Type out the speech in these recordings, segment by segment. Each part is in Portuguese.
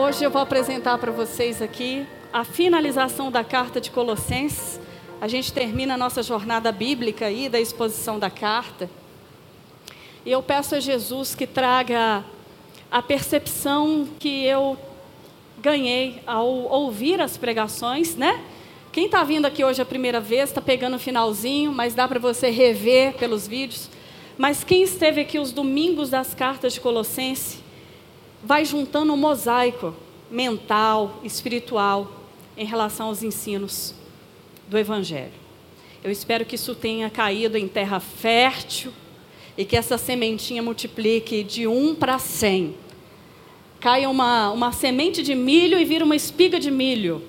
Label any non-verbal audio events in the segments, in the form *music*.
Hoje eu vou apresentar para vocês aqui a finalização da carta de Colossenses. A gente termina a nossa jornada bíblica aí da exposição da carta. E eu peço a Jesus que traga a percepção que eu ganhei ao ouvir as pregações, né? Quem está vindo aqui hoje a primeira vez, está pegando o finalzinho, mas dá para você rever pelos vídeos. Mas quem esteve aqui os domingos das cartas de Colossenses, vai juntando um mosaico mental, espiritual, em relação aos ensinos do Evangelho. Eu espero que isso tenha caído em terra fértil e que essa sementinha multiplique de um para cem. Caia uma, uma semente de milho e vira uma espiga de milho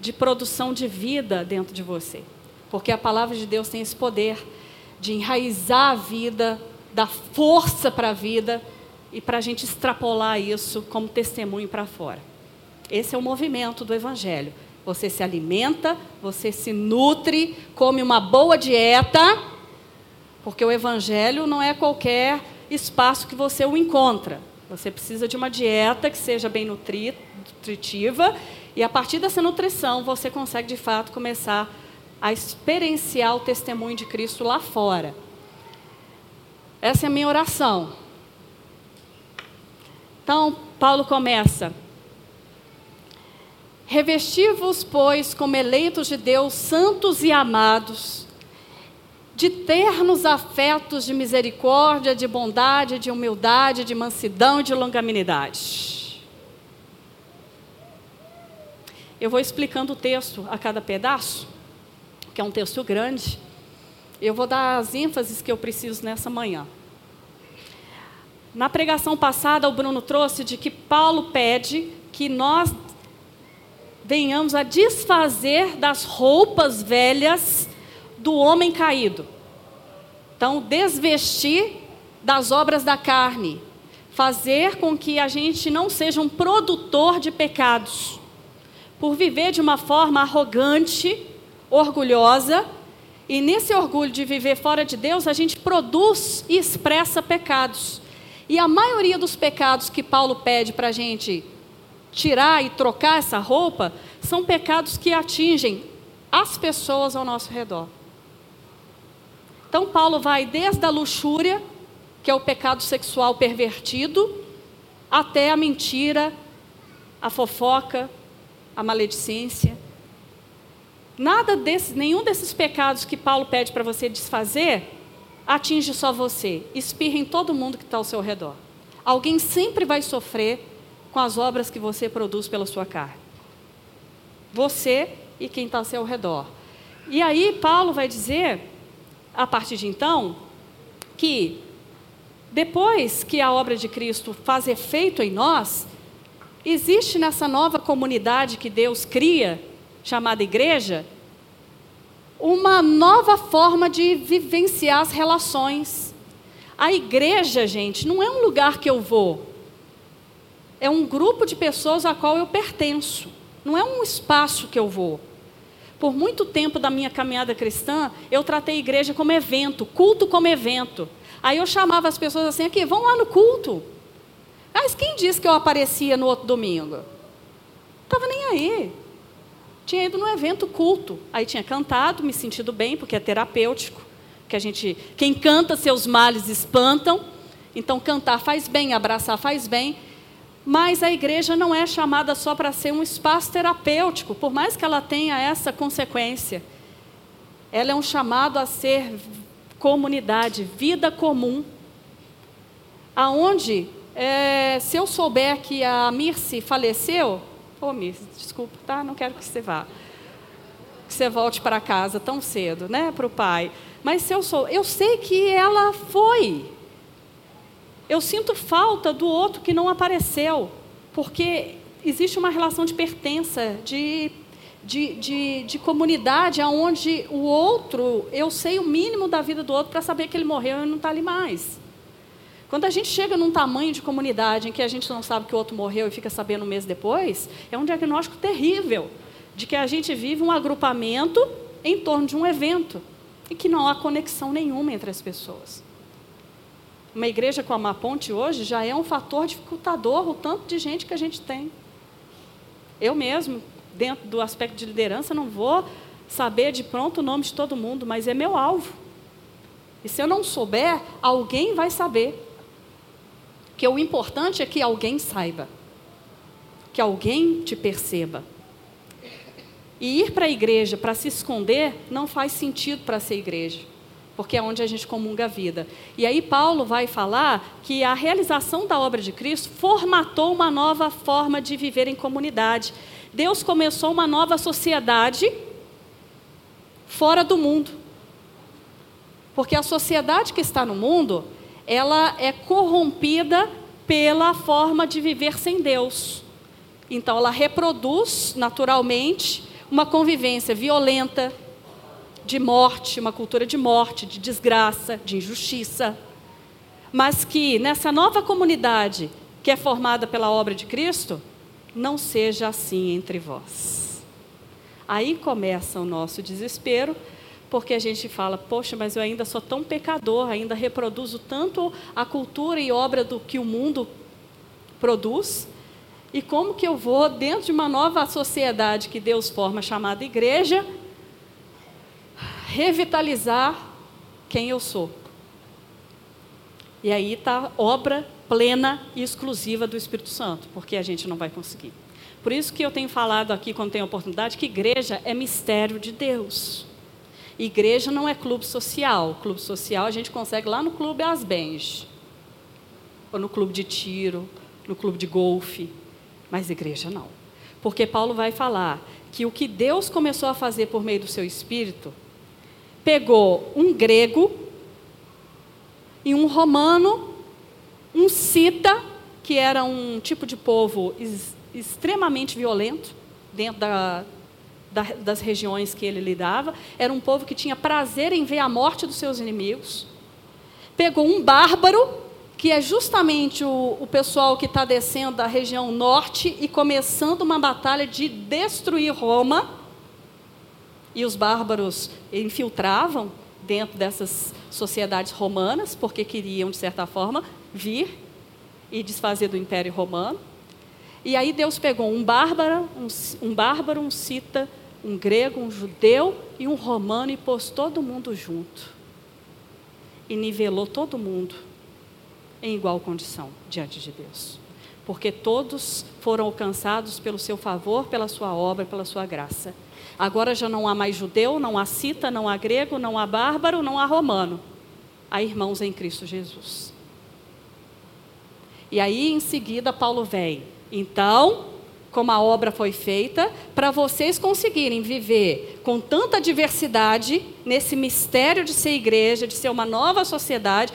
de produção de vida dentro de você. Porque a palavra de Deus tem esse poder de enraizar a vida, dar força para a vida e para a gente extrapolar isso como testemunho para fora. Esse é o movimento do Evangelho. Você se alimenta, você se nutre, come uma boa dieta, porque o Evangelho não é qualquer espaço que você o encontra. Você precisa de uma dieta que seja bem nutritiva, e a partir dessa nutrição você consegue de fato começar a experienciar o testemunho de Cristo lá fora. Essa é a minha oração. Então, Paulo começa: Revesti-vos, pois, como eleitos de Deus, santos e amados, de ternos afetos de misericórdia, de bondade, de humildade, de mansidão e de longanimidade. Eu vou explicando o texto a cada pedaço, que é um texto grande. Eu vou dar as ênfases que eu preciso nessa manhã. Na pregação passada, o Bruno trouxe de que Paulo pede que nós venhamos a desfazer das roupas velhas do homem caído. Então, desvestir das obras da carne, fazer com que a gente não seja um produtor de pecados, por viver de uma forma arrogante, orgulhosa, e nesse orgulho de viver fora de Deus, a gente produz e expressa pecados. E a maioria dos pecados que Paulo pede para a gente tirar e trocar essa roupa são pecados que atingem as pessoas ao nosso redor. Então, Paulo vai desde a luxúria, que é o pecado sexual pervertido, até a mentira, a fofoca, a maledicência. Nada desse, nenhum desses pecados que Paulo pede para você desfazer atinge só você, espirra em todo mundo que está ao seu redor. Alguém sempre vai sofrer com as obras que você produz pela sua carne. Você e quem está ao seu redor. E aí, Paulo vai dizer, a partir de então, que depois que a obra de Cristo faz efeito em nós, existe nessa nova comunidade que Deus cria, chamada igreja, uma nova forma de vivenciar as relações. A igreja, gente, não é um lugar que eu vou. É um grupo de pessoas a qual eu pertenço. Não é um espaço que eu vou. Por muito tempo da minha caminhada cristã, eu tratei a igreja como evento, culto como evento. Aí eu chamava as pessoas assim, aqui, vão lá no culto. Mas quem disse que eu aparecia no outro domingo? Estava nem aí tinha ido no evento culto. Aí tinha cantado, me sentido bem, porque é terapêutico. Que a gente, quem canta seus males espantam. Então cantar faz bem, abraçar faz bem. Mas a igreja não é chamada só para ser um espaço terapêutico, por mais que ela tenha essa consequência. Ela é um chamado a ser comunidade, vida comum. Aonde, é, se eu souber que a Mirce faleceu, Ô, Miss, desculpa, tá? Não quero que você vá. Que você volte para casa tão cedo, né? Para o pai. Mas se eu sou, eu sei que ela foi. Eu sinto falta do outro que não apareceu, porque existe uma relação de pertença, de, de, de, de comunidade, onde o outro, eu sei o mínimo da vida do outro para saber que ele morreu e não está ali mais. Quando a gente chega num tamanho de comunidade em que a gente não sabe que o outro morreu e fica sabendo um mês depois, é um diagnóstico terrível de que a gente vive um agrupamento em torno de um evento e que não há conexão nenhuma entre as pessoas. Uma igreja como a Ponte hoje já é um fator dificultador o tanto de gente que a gente tem. Eu mesmo, dentro do aspecto de liderança, não vou saber de pronto o nome de todo mundo, mas é meu alvo. E se eu não souber, alguém vai saber. Que o importante é que alguém saiba. Que alguém te perceba. E ir para a igreja para se esconder não faz sentido para ser igreja, porque é onde a gente comunga a vida. E aí Paulo vai falar que a realização da obra de Cristo formatou uma nova forma de viver em comunidade. Deus começou uma nova sociedade fora do mundo. Porque a sociedade que está no mundo, ela é corrompida pela forma de viver sem Deus. Então ela reproduz naturalmente uma convivência violenta, de morte, uma cultura de morte, de desgraça, de injustiça. Mas que nessa nova comunidade que é formada pela obra de Cristo, não seja assim entre vós. Aí começa o nosso desespero, porque a gente fala, poxa, mas eu ainda sou tão pecador, ainda reproduzo tanto a cultura e obra do que o mundo produz, e como que eu vou, dentro de uma nova sociedade que Deus forma, chamada igreja, revitalizar quem eu sou? E aí está obra plena e exclusiva do Espírito Santo, porque a gente não vai conseguir. Por isso que eu tenho falado aqui, quando tenho oportunidade, que igreja é mistério de Deus. Igreja não é clube social. Clube social a gente consegue lá no clube Asbens, ou no clube de tiro, no clube de golfe. Mas igreja não. Porque Paulo vai falar que o que Deus começou a fazer por meio do seu espírito, pegou um grego e um romano, um cita, que era um tipo de povo extremamente violento dentro da, das regiões que ele lidava, era um povo que tinha prazer em ver a morte dos seus inimigos. Pegou um bárbaro que é justamente o, o pessoal que está descendo da região norte e começando uma batalha de destruir Roma. E os bárbaros infiltravam dentro dessas sociedades romanas, porque queriam, de certa forma, vir e desfazer do Império Romano. E aí Deus pegou um bárbaro, um, um bárbaro, um cita, um grego, um judeu e um romano e pôs todo mundo junto. E nivelou todo mundo em igual condição diante de Deus. Porque todos foram alcançados pelo seu favor, pela sua obra, pela sua graça. Agora já não há mais judeu, não há cita, não há grego, não há bárbaro, não há romano. Há irmãos em Cristo Jesus. E aí em seguida Paulo vem. Então, como a obra foi feita, para vocês conseguirem viver com tanta diversidade nesse mistério de ser igreja, de ser uma nova sociedade,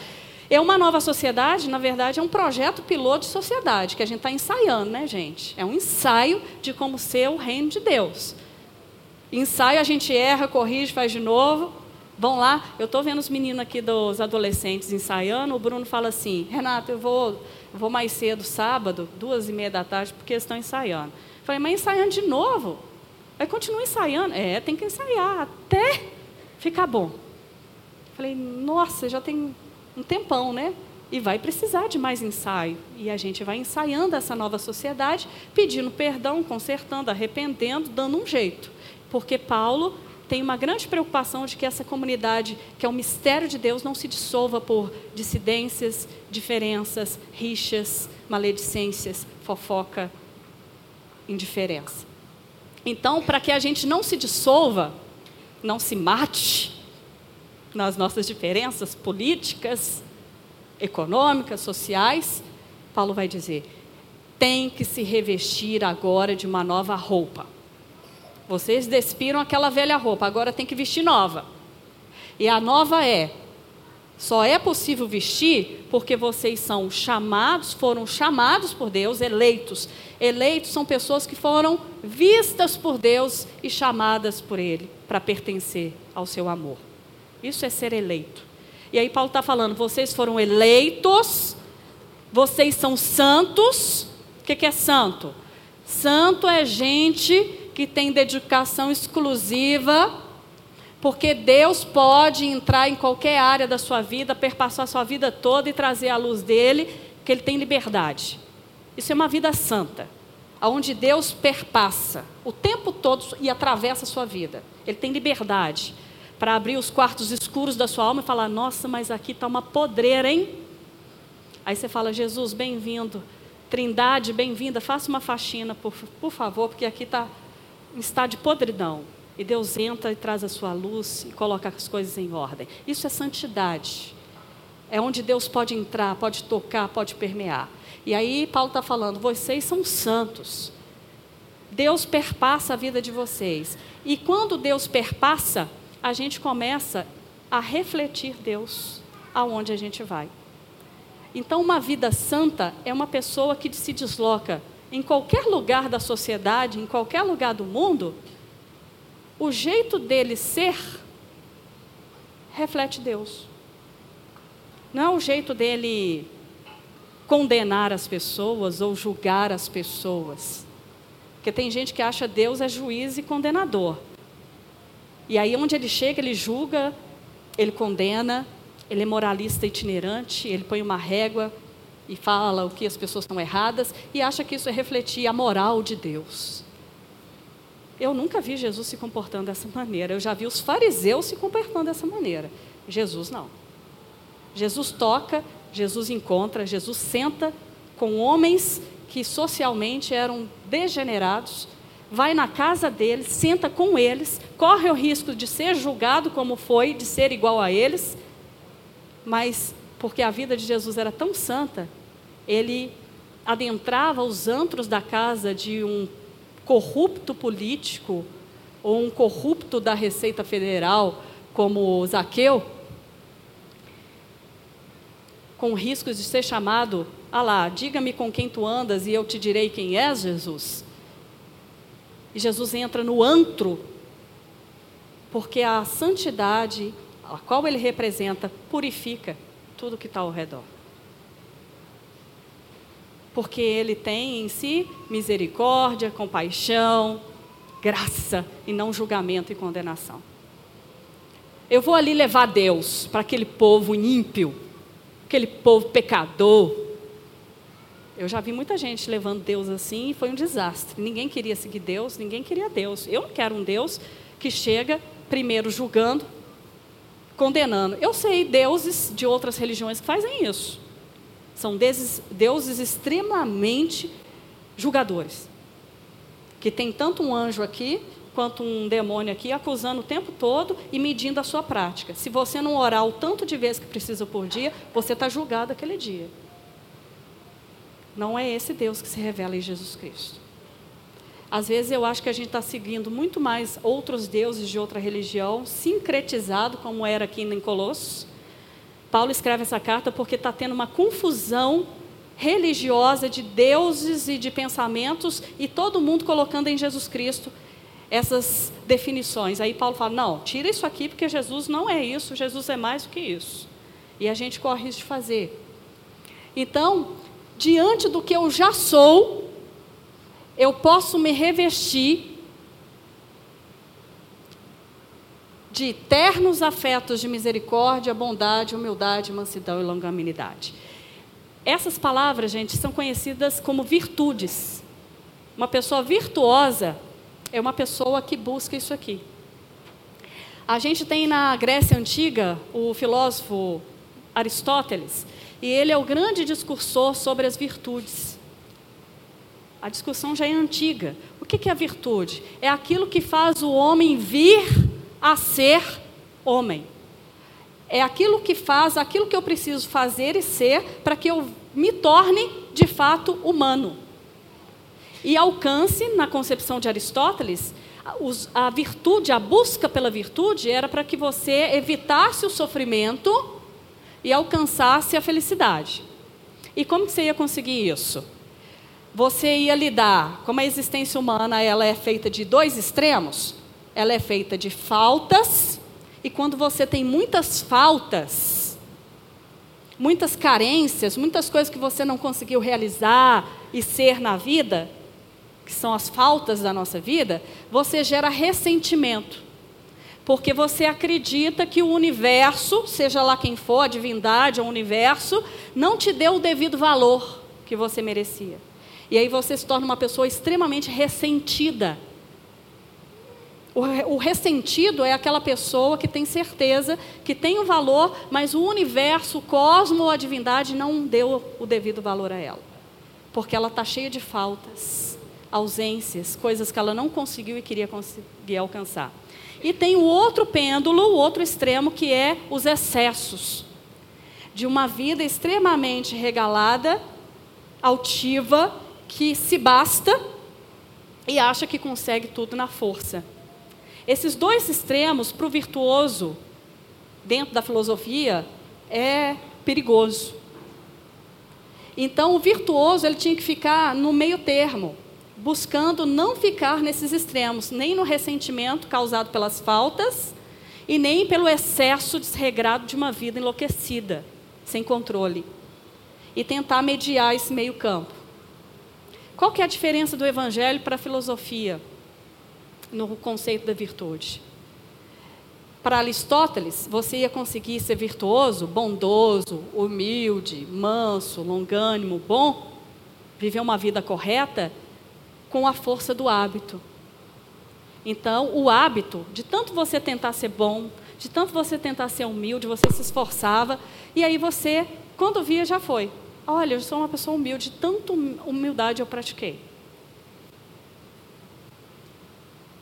é uma nova sociedade, na verdade, é um projeto piloto de sociedade que a gente está ensaiando, né, gente? É um ensaio de como ser o reino de Deus. Ensaio, a gente erra, corrige, faz de novo. Vão lá, eu estou vendo os meninos aqui dos adolescentes ensaiando. O Bruno fala assim: Renato, eu vou, vou mais cedo, sábado, duas e meia da tarde, porque eles estão ensaiando. Falei, mas ensaiando de novo? Aí continua ensaiando. É, tem que ensaiar até ficar bom. Falei, nossa, já tem um tempão, né? E vai precisar de mais ensaio. E a gente vai ensaiando essa nova sociedade, pedindo perdão, consertando, arrependendo, dando um jeito. Porque Paulo tem uma grande preocupação de que essa comunidade, que é o mistério de Deus, não se dissolva por dissidências, diferenças, rixas, maledicências, fofoca, indiferença. Então, para que a gente não se dissolva, não se mate, nas nossas diferenças políticas, econômicas, sociais, Paulo vai dizer: tem que se revestir agora de uma nova roupa. Vocês despiram aquela velha roupa, agora tem que vestir nova. E a nova é: só é possível vestir porque vocês são chamados, foram chamados por Deus, eleitos. Eleitos são pessoas que foram vistas por Deus e chamadas por Ele para pertencer ao seu amor. Isso é ser eleito. E aí Paulo está falando: vocês foram eleitos, vocês são santos. O que, é santo? Santo é gente que tem dedicação exclusiva, porque Deus pode entrar em qualquer área da sua vida, perpassar a sua vida toda e trazer a luz dele, que ele tem liberdade. Isso é uma vida santa. onde Deus perpassa o tempo todo e atravessa a sua vida. Ele tem liberdade para abrir os quartos escuros da sua alma e falar: Nossa, mas aqui está uma podreira, hein? Aí você fala: Jesus, bem-vindo. Trindade, bem-vinda. Faça uma faxina, por, por favor, porque aqui está um estado de podridão. E Deus entra e traz a sua luz e coloca as coisas em ordem. Isso é santidade. É onde Deus pode entrar, pode tocar, pode permear. E aí Paulo está falando: vocês são santos. Deus perpassa a vida de vocês. E quando Deus perpassa, a gente começa a refletir Deus aonde a gente vai. Então, uma vida santa é uma pessoa que se desloca em qualquer lugar da sociedade, em qualquer lugar do mundo, o jeito dele ser reflete Deus. Não é o jeito dele condenar as pessoas ou julgar as pessoas. Porque tem gente que acha Deus é juiz e condenador. E aí onde ele chega, ele julga, ele condena, ele é moralista itinerante, ele põe uma régua e fala o que as pessoas estão erradas e acha que isso é refletir a moral de Deus. Eu nunca vi Jesus se comportando dessa maneira. Eu já vi os fariseus se comportando dessa maneira. Jesus não. Jesus toca, Jesus encontra, Jesus senta com homens que socialmente eram degenerados, vai na casa deles, senta com eles, corre o risco de ser julgado como foi, de ser igual a eles, mas porque a vida de Jesus era tão santa, ele adentrava os antros da casa de um corrupto político ou um corrupto da Receita Federal, como Zaqueu, com riscos de ser chamado, ah lá, diga-me com quem tu andas e eu te direi quem és, Jesus. E Jesus entra no antro, porque a santidade, a qual ele representa, purifica tudo que está ao redor. Porque ele tem em si misericórdia, compaixão, graça e não julgamento e condenação. Eu vou ali levar Deus para aquele povo ímpio, aquele povo pecador. Eu já vi muita gente levando Deus assim e foi um desastre. Ninguém queria seguir Deus, ninguém queria Deus. Eu não quero um Deus que chega primeiro julgando, condenando. Eu sei deuses de outras religiões que fazem isso. São deuses, deuses extremamente julgadores. Que tem tanto um anjo aqui quanto um demônio aqui, acusando o tempo todo e medindo a sua prática. Se você não orar o tanto de vezes que precisa por dia, você está julgado aquele dia. Não é esse Deus que se revela em Jesus Cristo. Às vezes eu acho que a gente está seguindo muito mais outros deuses de outra religião, sincretizado, como era aqui em Colossos. Paulo escreve essa carta porque está tendo uma confusão religiosa de deuses e de pensamentos e todo mundo colocando em Jesus Cristo essas definições. Aí Paulo fala: não, tira isso aqui porque Jesus não é isso, Jesus é mais do que isso. E a gente corre isso de fazer. Então, diante do que eu já sou, eu posso me revestir de ternos afetos de misericórdia, bondade, humildade, mansidão e longanimidade. Essas palavras, gente, são conhecidas como virtudes. Uma pessoa virtuosa é uma pessoa que busca isso aqui. A gente tem na Grécia Antiga o filósofo Aristóteles, e ele é o grande discursor sobre as virtudes. A discussão já é antiga. O que é a virtude? É aquilo que faz o homem vir a ser homem. É aquilo que faz, aquilo que eu preciso fazer e ser para que eu me torne de fato humano. E alcance, na concepção de Aristóteles, a virtude, a busca pela virtude era para que você evitasse o sofrimento e alcançasse a felicidade. E como que você ia conseguir isso? Você ia lidar, como a existência humana ela é feita de dois extremos, ela é feita de faltas, e quando você tem muitas faltas, muitas carências, muitas coisas que você não conseguiu realizar e ser na vida, que são as faltas da nossa vida, você gera ressentimento. Porque você acredita que o universo, seja lá quem for, a divindade ou o universo, não te deu o devido valor que você merecia. E aí você se torna uma pessoa extremamente ressentida. O, ressentido é aquela pessoa que tem certeza que tem o um valor, mas o universo, o cosmo ou a divindade não deu o devido valor a ela. Porque ela está cheia de faltas, ausências, coisas que ela não conseguiu e queria conseguir alcançar. E tem o outro pêndulo, o outro extremo, que é os excessos. De uma vida extremamente regalada, altiva, que se basta e acha que consegue tudo na força. Esses dois extremos, para o virtuoso, dentro da filosofia, é perigoso. Então, o virtuoso ele tinha que ficar no meio termo, buscando não ficar nesses extremos, nem no ressentimento causado pelas faltas e nem pelo excesso desregrado de uma vida enlouquecida, sem controle. E tentar mediar esse meio campo. Qual que é a diferença do evangelho para a filosofia? No conceito da virtude. Para Aristóteles, você ia conseguir ser virtuoso, bondoso, humilde, manso, longânimo, bom, viver uma vida correta com a força do hábito. Então, o hábito, de tanto você tentar ser bom, de tanto você tentar ser humilde, você se esforçava, e aí você, quando via, já foi. Olha, eu sou uma pessoa humilde, tanto humildade eu pratiquei.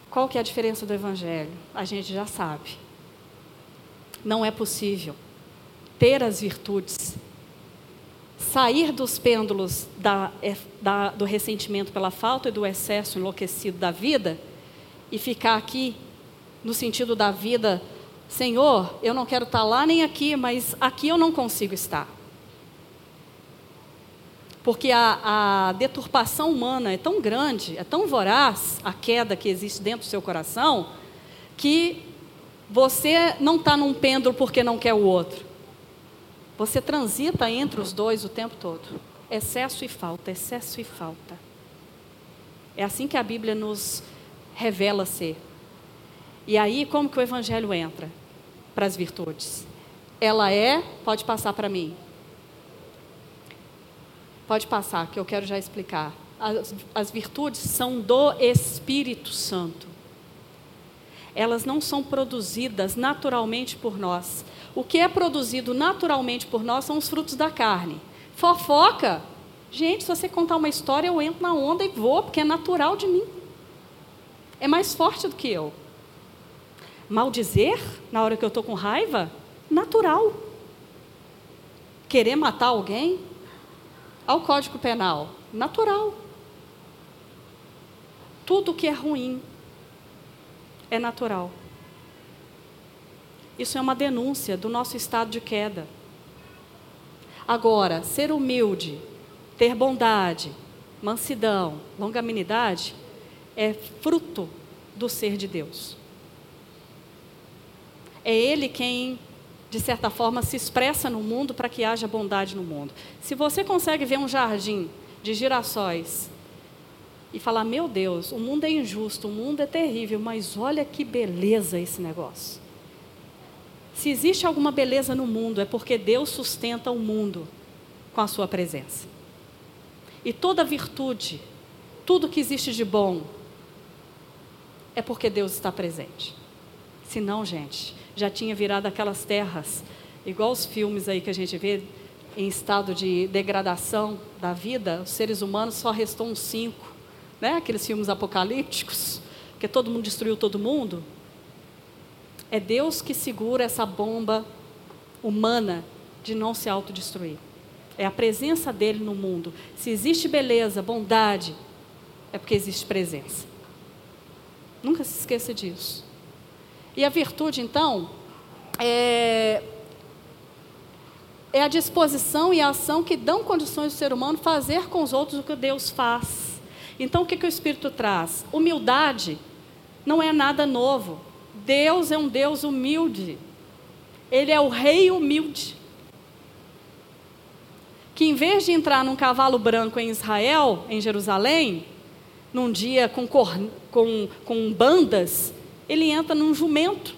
Qual que é a diferença do evangelho? A gente já sabe. Não é possível ter as virtudes, sair dos pêndulos da, é, da, do ressentimento pela falta e do excesso enlouquecido da vida e ficar aqui no sentido da vida, Senhor, eu não quero estar lá nem aqui, mas aqui eu não consigo estar. Porque a, a, deturpação humana é tão grande, é tão voraz, a queda que existe dentro do seu coração, que você não está num pêndulo porque não quer o outro. Você transita entre os dois o tempo todo. Excesso e falta, excesso e falta. É assim que a Bíblia nos revela ser. E aí, como que o Evangelho entra para as virtudes? Ela é, pode passar para mim, Pode passar, que eu quero já explicar. As, as virtudes são do Espírito Santo. Elas não são produzidas naturalmente por nós. O que é produzido naturalmente por nós são os frutos da carne. Fofoca. Gente, se você contar uma história, eu entro na onda e vou, porque é natural de mim. É mais forte do que eu. Maldizer, na hora que eu estou com raiva, natural. Querer matar alguém, ao Código Penal? Natural. Tudo que é ruim é natural. Isso é uma denúncia do nosso estado de queda. Agora, ser humilde, ter bondade, mansidão, longanimidade é fruto do ser de Deus. É Ele quem de certa forma, se expressa no mundo para que haja bondade no mundo. Se você consegue ver um jardim de girassóis e falar: Meu Deus, o mundo é injusto, o mundo é terrível, mas olha que beleza esse negócio. Se existe alguma beleza no mundo, é porque Deus sustenta o mundo com a sua presença. E toda virtude, tudo que existe de bom, é porque Deus está presente. Se não, gente, já tinha virado aquelas terras, igual os filmes aí que a gente vê em estado de degradação da vida, os seres humanos só restou uns cinco, né? Aqueles filmes apocalípticos, que todo mundo destruiu todo mundo. É Deus que segura essa bomba humana de não se autodestruir. É a presença dele no mundo. Se existe beleza, bondade, é porque existe presença. Nunca se esqueça disso. E a virtude, então, é, é a disposição e a ação que dão condições do ser humano fazer com os outros o que Deus faz. Então, o que, que o Espírito traz? Humildade não é nada novo. Deus é um Deus humilde. Ele é o rei humilde. Que em vez de entrar num cavalo branco em Israel, em Jerusalém, num dia com, com, com bandas, ele entra num jumento.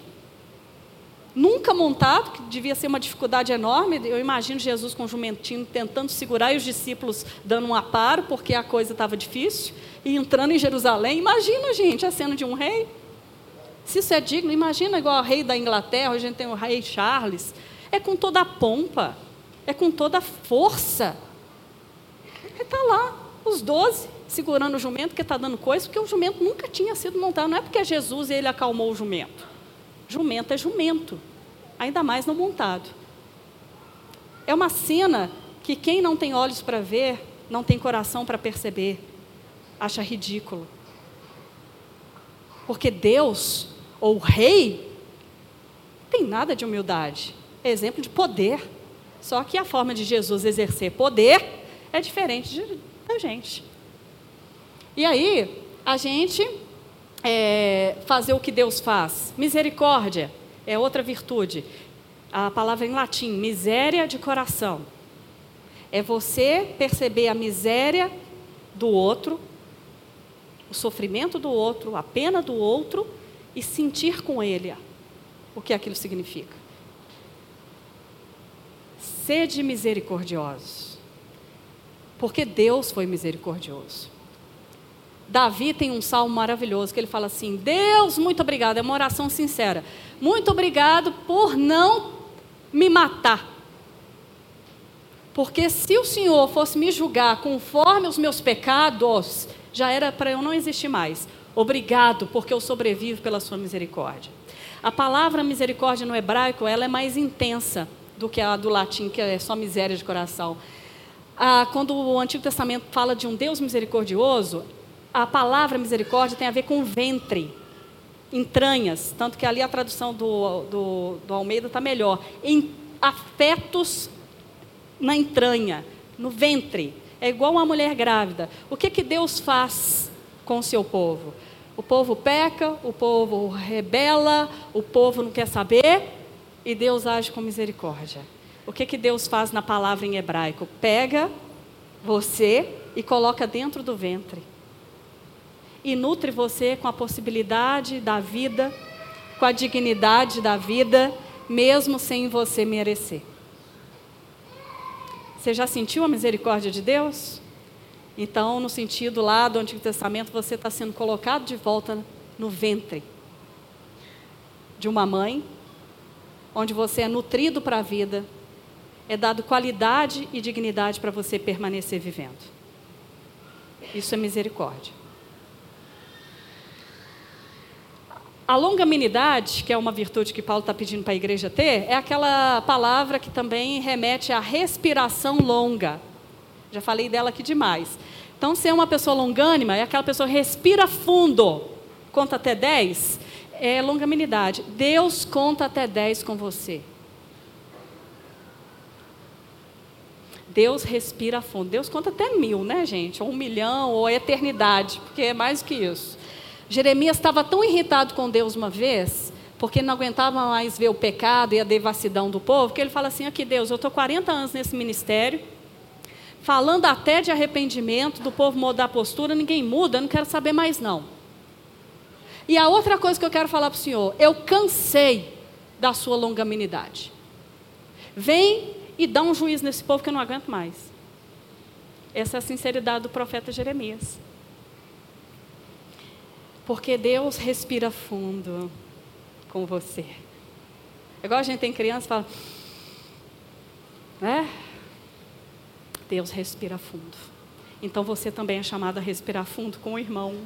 nunca montado, que devia ser uma dificuldade enorme. Eu imagino Jesus com o jumentinho tentando segurar e os discípulos dando um aparo, porque a coisa estava difícil, e entrando em Jerusalém. Imagina, gente, a cena de um rei. Se isso é digno, imagina igual o rei da Inglaterra, hoje a gente tem o rei Charles. É com toda a pompa, é com toda a força. Está lá, os doze, segurando o jumento, que está dando coisa, porque o jumento nunca tinha sido montado. Não é porque é Jesus e ele acalmou o jumento. Jumento é jumento, ainda mais não montado. É uma cena que quem não tem olhos para ver, não tem coração para perceber, acha ridículo. Porque Deus, ou rei, tem nada de humildade. É exemplo de poder. Só que a forma de Jesus exercer poder é diferente de, da gente. E aí, a gente é, fazer o que Deus faz. Misericórdia é outra virtude. A palavra em latim, miséria de coração. É você perceber a miséria do outro, o sofrimento do outro, a pena do outro e sentir com ele o que aquilo significa. Sede misericordiosos, porque Deus foi misericordioso. Davi tem um salmo maravilhoso que ele fala assim: Deus, muito obrigado, é uma oração sincera. Muito obrigado por não me matar. Porque se o Senhor fosse me julgar conforme os meus pecados, já era para eu não existir mais. Obrigado, porque eu sobrevivo pela sua misericórdia. A palavra misericórdia no hebraico, ela é mais intensa do que a do latim, que é só miséria de coração. Ah, quando o Antigo Testamento fala de um Deus misericordioso, a palavra misericórdia tem a ver com ventre, entranhas, tanto que ali a tradução do, do, do Almeida está melhor. Em afetos na entranha, no ventre. É igual uma mulher grávida. O que, que Deus faz com o seu povo? O povo peca, o povo rebela, o povo não quer saber e Deus age com misericórdia. O que, que Deus faz na palavra em hebraico? Pega você e coloca dentro do ventre e nutre você com a possibilidade da vida, com a dignidade da vida, mesmo sem você merecer. Você já sentiu a misericórdia de Deus? Então, no sentido lá do Antigo Testamento, você está sendo colocado de volta no ventre de uma mãe, onde você é nutrido para a vida, é dado qualidade e dignidade para você permanecer vivendo. Isso é misericórdia. A longanimidade, que é uma virtude que Paulo está pedindo para a igreja ter, é aquela palavra que também remete à respiração longa. Já falei dela aqui demais. Então, ser uma pessoa longânima é aquela pessoa que respira fundo, conta até 10, é longanimidade. Deus conta até 10 com você. Deus respira fundo. Deus conta até mil, né, gente? Ou um milhão, ou a eternidade, porque é mais do que isso. Jeremias estava tão irritado com Deus uma vez, porque não aguentava mais ver o pecado e a devassidão do povo, que ele fala assim: aqui, Deus, eu estou 40 anos nesse ministério, falando até de arrependimento, do povo mudar a postura, ninguém muda, eu não quero saber mais não. E a outra coisa que eu quero falar para o Senhor, eu cansei da sua longanimidade. Vem e dá um juízo nesse povo que eu não aguento mais. Essa é a sinceridade do profeta Jeremias. Porque Deus respira fundo com você. É igual a gente tem criança e fala, né? Deus respira fundo. Então você também é chamado a respirar fundo com o irmão.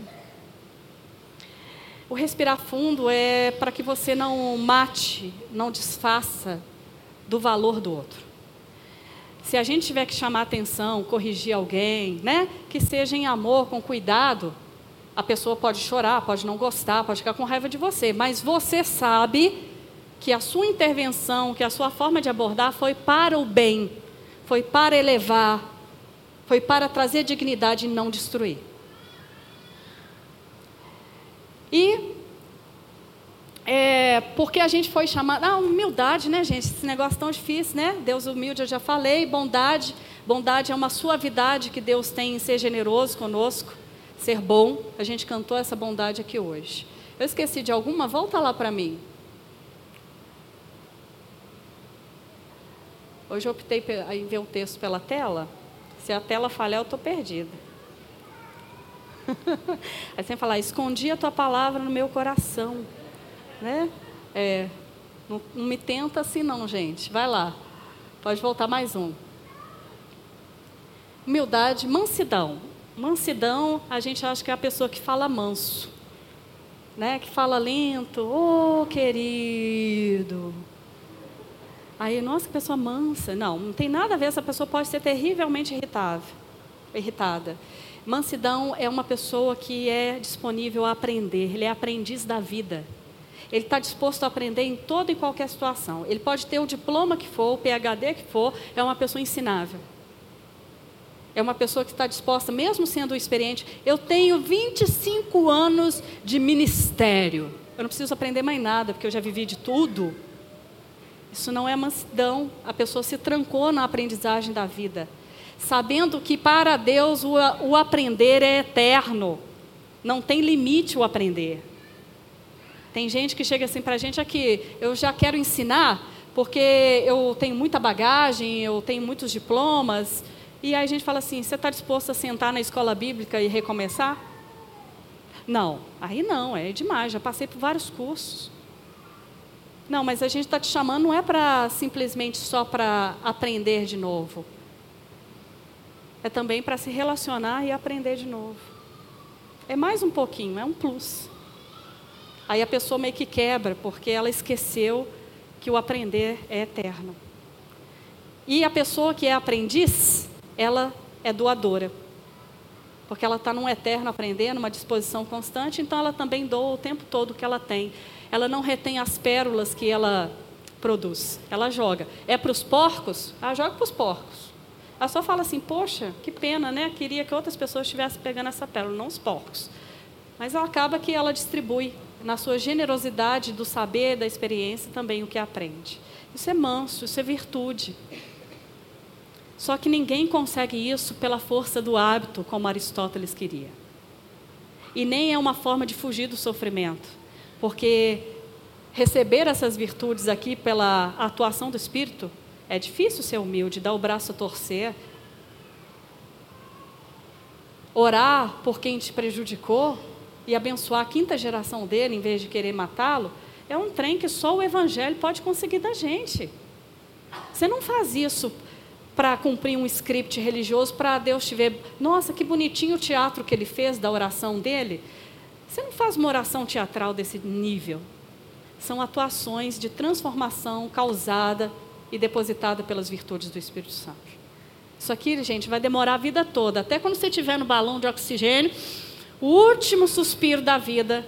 O respirar fundo é para que você não mate, não desfaça do valor do outro. Se a gente tiver que chamar atenção, corrigir alguém, né? Que seja em amor, com cuidado, a pessoa pode chorar, pode não gostar, pode ficar com raiva de você, mas você sabe que a sua intervenção, que a sua forma de abordar foi para o bem, foi para elevar, foi para trazer dignidade e não destruir. E é, porque a gente foi chamado. Ah, humildade, né, gente? Esse negócio tão difícil, né? Deus humilde, eu já falei. Bondade. Bondade é uma suavidade que Deus tem em ser generoso conosco ser bom. A gente cantou essa bondade aqui hoje. Eu esqueci de alguma? Volta lá para mim. Hoje eu optei em ver o texto pela tela. Se a tela falhar, eu estou perdida. *laughs* Aí você falar, escondi a tua palavra no meu coração. Né? É, não, não me tenta assim não, gente. Vai lá. Pode voltar mais um. Humildade, mansidão. Mansidão, a gente acha que é a pessoa que fala manso. Né? Que fala lento. Ô, oh, querido. Aí, nossa, que pessoa mansa. Não, não tem nada a ver. Essa pessoa pode ser terrivelmente irritável, irritada. Mansidão é uma pessoa que é disponível a aprender. Ele é aprendiz da vida. Ele está disposto a aprender em toda e qualquer situação. Ele pode ter o diploma que for, o PhD que for, é uma pessoa ensinável. É uma pessoa que está disposta, mesmo sendo experiente. Eu tenho 25 anos de ministério. Eu não preciso aprender mais nada, porque eu já vivi de tudo. Isso não é mansidão. A pessoa se trancou na aprendizagem da vida, sabendo que para Deus o, o aprender é eterno. Não tem limite o aprender. Tem gente que chega assim para a gente aqui, eu já quero ensinar, porque eu tenho muita bagagem, eu tenho muitos diplomas. E aí a gente fala assim: você está disposto a sentar na escola bíblica e recomeçar? Não, aí não, é demais, já passei por vários cursos. Não, mas a gente está te chamando não é para simplesmente só para aprender de novo. É também para se relacionar e aprender de novo. É mais um pouquinho, é um plus. Aí a pessoa meio que quebra, porque ela esqueceu que o aprender é eterno. E a pessoa que é aprendiz, ela é doadora. Porque ela está num eterno aprender, numa disposição constante, então ela também doa o tempo todo que ela tem. Ela não retém as pérolas que ela produz, ela joga. É para os porcos? Ah, joga para os porcos. Ela só fala assim: Poxa, que pena, né? Queria que outras pessoas estivessem pegando essa pérola, não os porcos. Mas ela acaba que ela distribui na sua generosidade do saber, da experiência, também o que aprende. Isso é manso, isso é virtude. Só que ninguém consegue isso pela força do hábito, como Aristóteles queria. E nem é uma forma de fugir do sofrimento, porque receber essas virtudes aqui pela atuação do Espírito é difícil ser humilde, dar o braço a torcer, orar por quem te prejudicou e abençoar a quinta geração dele em vez de querer matá-lo, é um trem que só o Evangelho pode conseguir da gente. Você não faz isso para cumprir um script religioso para Deus te ver. Nossa, que bonitinho o teatro que ele fez da oração dele. Você não faz uma oração teatral desse nível. São atuações de transformação causada e depositada pelas virtudes do Espírito Santo. Isso aqui, gente, vai demorar a vida toda. Até quando você estiver no balão de oxigênio, o último suspiro da vida,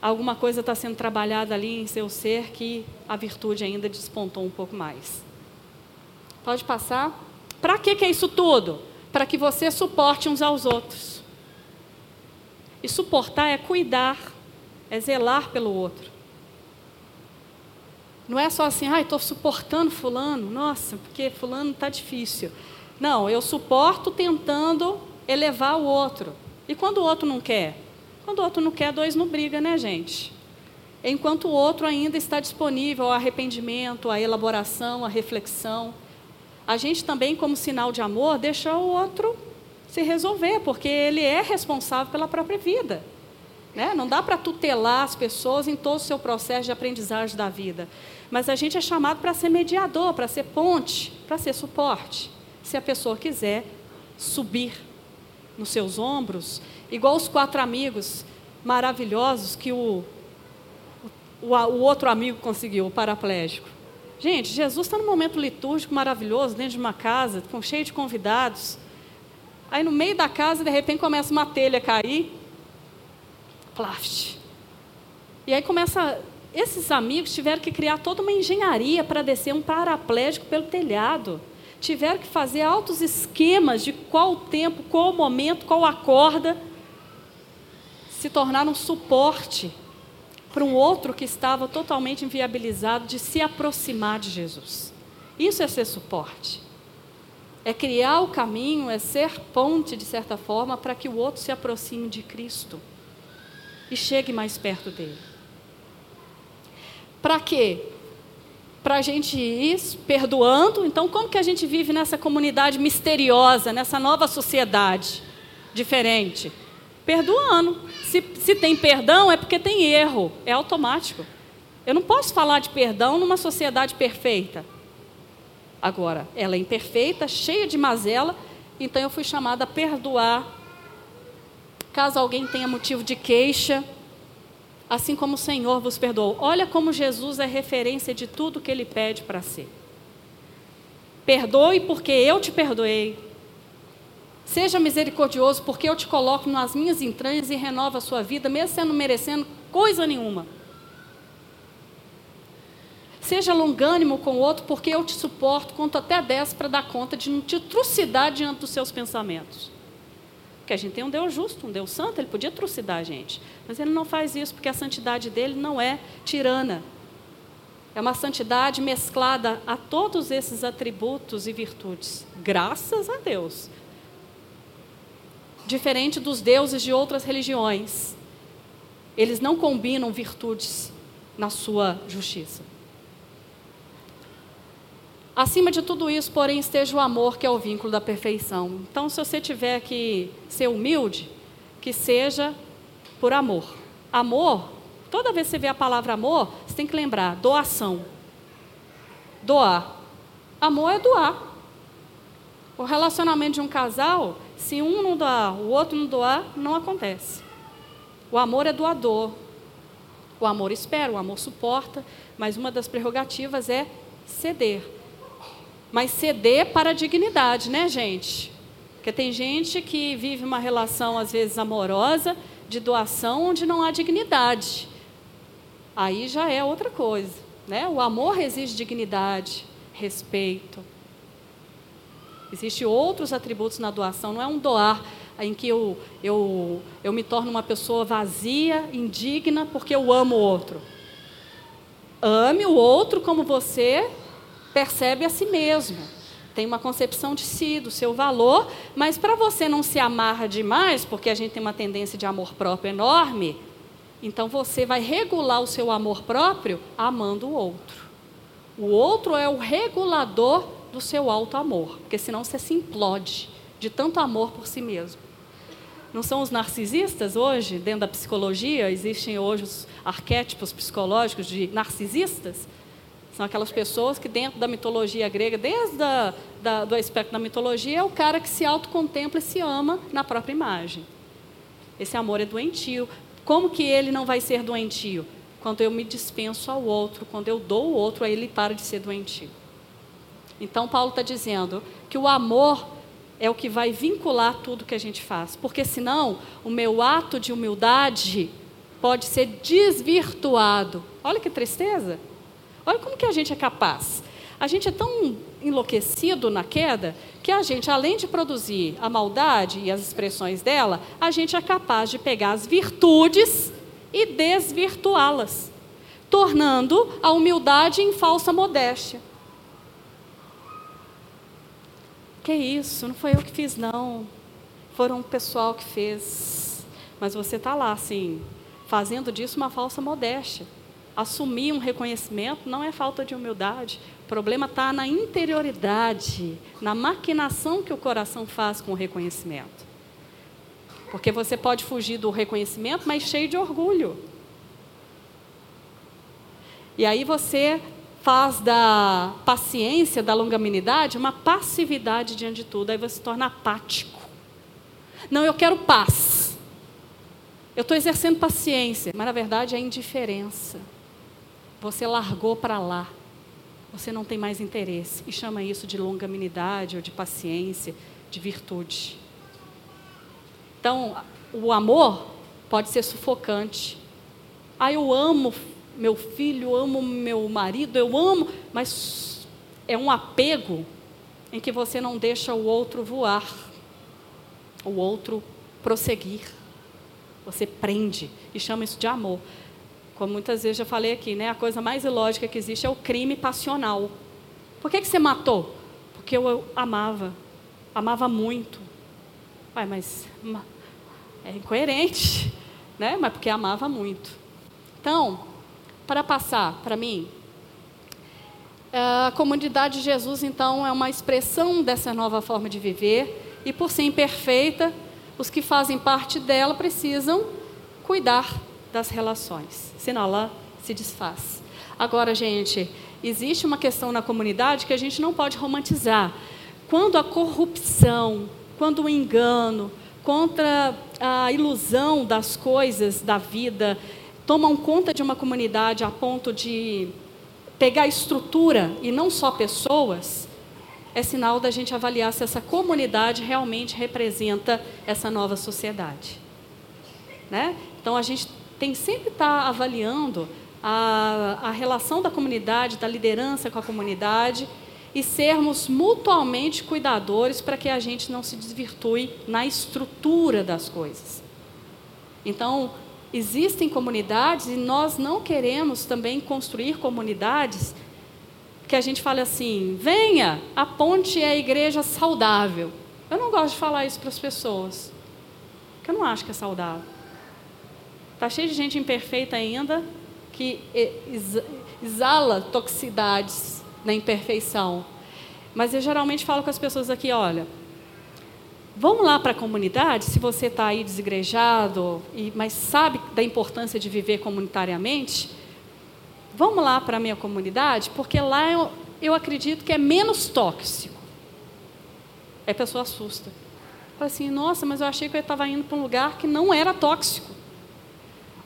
alguma coisa está sendo trabalhada ali em seu ser que a virtude ainda despontou um pouco mais. Pode passar? Para que, é isso tudo? Para que você suporte uns aos outros. E suportar é cuidar, é zelar pelo outro. Não é só assim, ah, estou suportando fulano, nossa, porque fulano está difícil. Não, eu suporto tentando elevar o outro. E quando o outro não quer? Quando o outro não quer, dois não briga, né, gente? Enquanto o outro ainda está disponível ao arrependimento, à elaboração, à reflexão. A gente também, como sinal de amor, deixa o outro se resolver, porque ele é responsável pela própria vida. Né? Não dá para tutelar as pessoas em todo o seu processo de aprendizagem da vida. Mas a gente é chamado para ser mediador, para ser ponte, para ser suporte. Se a pessoa quiser subir nos seus ombros, igual os quatro amigos maravilhosos que o, o, o outro amigo conseguiu, o paraplégico. Gente, Jesus está num momento litúrgico maravilhoso, dentro de uma casa, com, cheio de convidados. Aí no meio da casa, de repente, começa uma telha a cair. Plaft. E aí começa. Esses amigos tiveram que criar toda uma engenharia para descer um paraplégico pelo telhado tiveram que fazer altos esquemas de qual tempo, qual momento, qual a corda, se tornaram um suporte para um outro que estava totalmente inviabilizado de se aproximar de Jesus. Isso é ser suporte. É criar o caminho, é ser ponte, de certa forma, para que o outro se aproxime de Cristo e chegue mais perto dele. Para quê? para a gente ir perdoando. Então, como que a gente vive nessa comunidade misteriosa, nessa nova sociedade diferente? Perdoando. Se, se tem perdão, é porque tem erro, é automático. Eu não posso falar de perdão numa sociedade perfeita. Agora, ela é imperfeita, cheia de mazela, então eu fui chamada a perdoar. Caso alguém tenha motivo de queixa, assim como o Senhor vos perdoou. Olha como Jesus é referência de tudo que ele pede para ser. Perdoe porque eu te perdoei. Seja misericordioso porque eu te coloco nas minhas entranhas e renova a sua vida, mesmo sendo merecendo coisa nenhuma. Seja longânimo com o outro, porque eu te suporto, conto até 10 para dar conta de não te trucidar diante dos seus pensamentos. Porque a gente tem um Deus justo, um Deus santo, ele podia trucidar a gente. Mas ele não faz isso, porque a santidade dele não é tirana. É uma santidade mesclada a todos esses atributos e virtudes. Graças a Deus. Diferente dos deuses de outras religiões. Eles não combinam virtudes na sua justiça. Acima de tudo isso, porém, esteja o amor, que é o vínculo da perfeição. Então, se você tiver que ser humilde, que seja por amor. Amor, toda vez que você vê a palavra amor, você tem que lembrar: doação. Doar. Amor é doar. O relacionamento de um casal, se um não doar, o outro não doar, não acontece. O amor é doador. O amor espera, o amor suporta, mas uma das prerrogativas é ceder mas ceder para a dignidade, né, gente? Porque tem gente que vive uma relação, às vezes, amorosa, de doação, onde não há dignidade. Aí já é outra coisa. Né? O amor exige dignidade, respeito. Existem outros atributos na doação, não é um doar em que eu, eu, eu me torno uma pessoa vazia, indigna, porque eu amo o outro. Ame o outro como você percebe a si mesmo, tem uma concepção de si, do seu valor, mas para você não se amarra demais, porque a gente tem uma tendência de amor próprio enorme, então você vai regular o seu amor próprio amando o outro. O outro é o regulador do seu alto amor, porque senão você se implode de tanto amor por si mesmo. Não são os narcisistas hoje, dentro da psicologia, existem hoje os arquétipos psicológicos de narcisistas? São aquelas pessoas que, dentro da mitologia grega, desde a, da, do aspecto da mitologia, é o cara que se autocontempla e se ama na própria imagem. Esse amor é doentio. Como que ele não vai ser doentio? Quando eu me dispenso ao outro, quando eu dou o outro, aí ele para de ser doentio. Então, Paulo está dizendo que o amor é o que vai vincular tudo que a gente faz. Porque senão, o meu ato de humildade pode ser desvirtuado. Olha que tristeza. Olha como que a gente é capaz. A gente é tão enlouquecido na queda que a gente, além de produzir a maldade e as expressões dela, a gente é capaz de pegar as virtudes e desvirtuá-las, tornando a humildade em falsa modéstia. Que isso? Não foi eu que fiz, não. Foram o pessoal que fez. Mas você está lá, assim, fazendo disso uma falsa modéstia assumir um reconhecimento não é falta de humildade. O problema está na interioridade, na maquinação que o coração faz com o reconhecimento. Porque você pode fugir do reconhecimento, mas cheio de orgulho. E aí você faz da paciência, da longanimidade, uma passividade diante de tudo. Aí você se torna apático. Não, eu quero paz. Eu estou exercendo paciência, mas na verdade é indiferença. Você largou para lá. Você não tem mais interesse. E chama isso de longanimidade ou de paciência, de virtude. Então, o amor pode ser sufocante. Ah, eu amo meu filho, eu amo meu marido, eu amo, mas é um apego em que você não deixa o outro voar, o outro prosseguir. Você prende e chama isso de amor. Como muitas vezes já falei aqui, né? A coisa mais ilógica que existe é o crime passional. Por que, que você matou? Porque eu, eu amava. Amava muito. Ué, mas é incoerente, *laughs* né? Mas porque amava muito. Então, para passar para mim, A comunidade de Jesus, então, é uma expressão dessa nova forma de viver, e por ser imperfeita, os que fazem parte dela precisam cuidar das relações, senão ela se desfaz. Agora, gente, existe uma questão na comunidade que a gente não pode romantizar. Quando a corrupção, quando o engano, contra a ilusão das coisas da vida tomam conta de uma comunidade a ponto de pegar estrutura e não só pessoas, é sinal da gente avaliar se essa comunidade realmente representa essa nova sociedade. Né? Então a gente tem sempre estar tá avaliando a, a relação da comunidade, da liderança com a comunidade e sermos mutuamente cuidadores para que a gente não se desvirtue na estrutura das coisas. Então, existem comunidades e nós não queremos também construir comunidades que a gente fale assim: venha, a ponte é a igreja saudável. Eu não gosto de falar isso para as pessoas, porque eu não acho que é saudável. Está cheio de gente imperfeita ainda que exala toxicidades na imperfeição. Mas eu geralmente falo com as pessoas aqui, olha, vamos lá para a comunidade, se você está aí desigrejado, e, mas sabe da importância de viver comunitariamente, vamos lá para a minha comunidade, porque lá eu, eu acredito que é menos tóxico. Aí a pessoa assusta. Fala assim, nossa, mas eu achei que eu estava indo para um lugar que não era tóxico.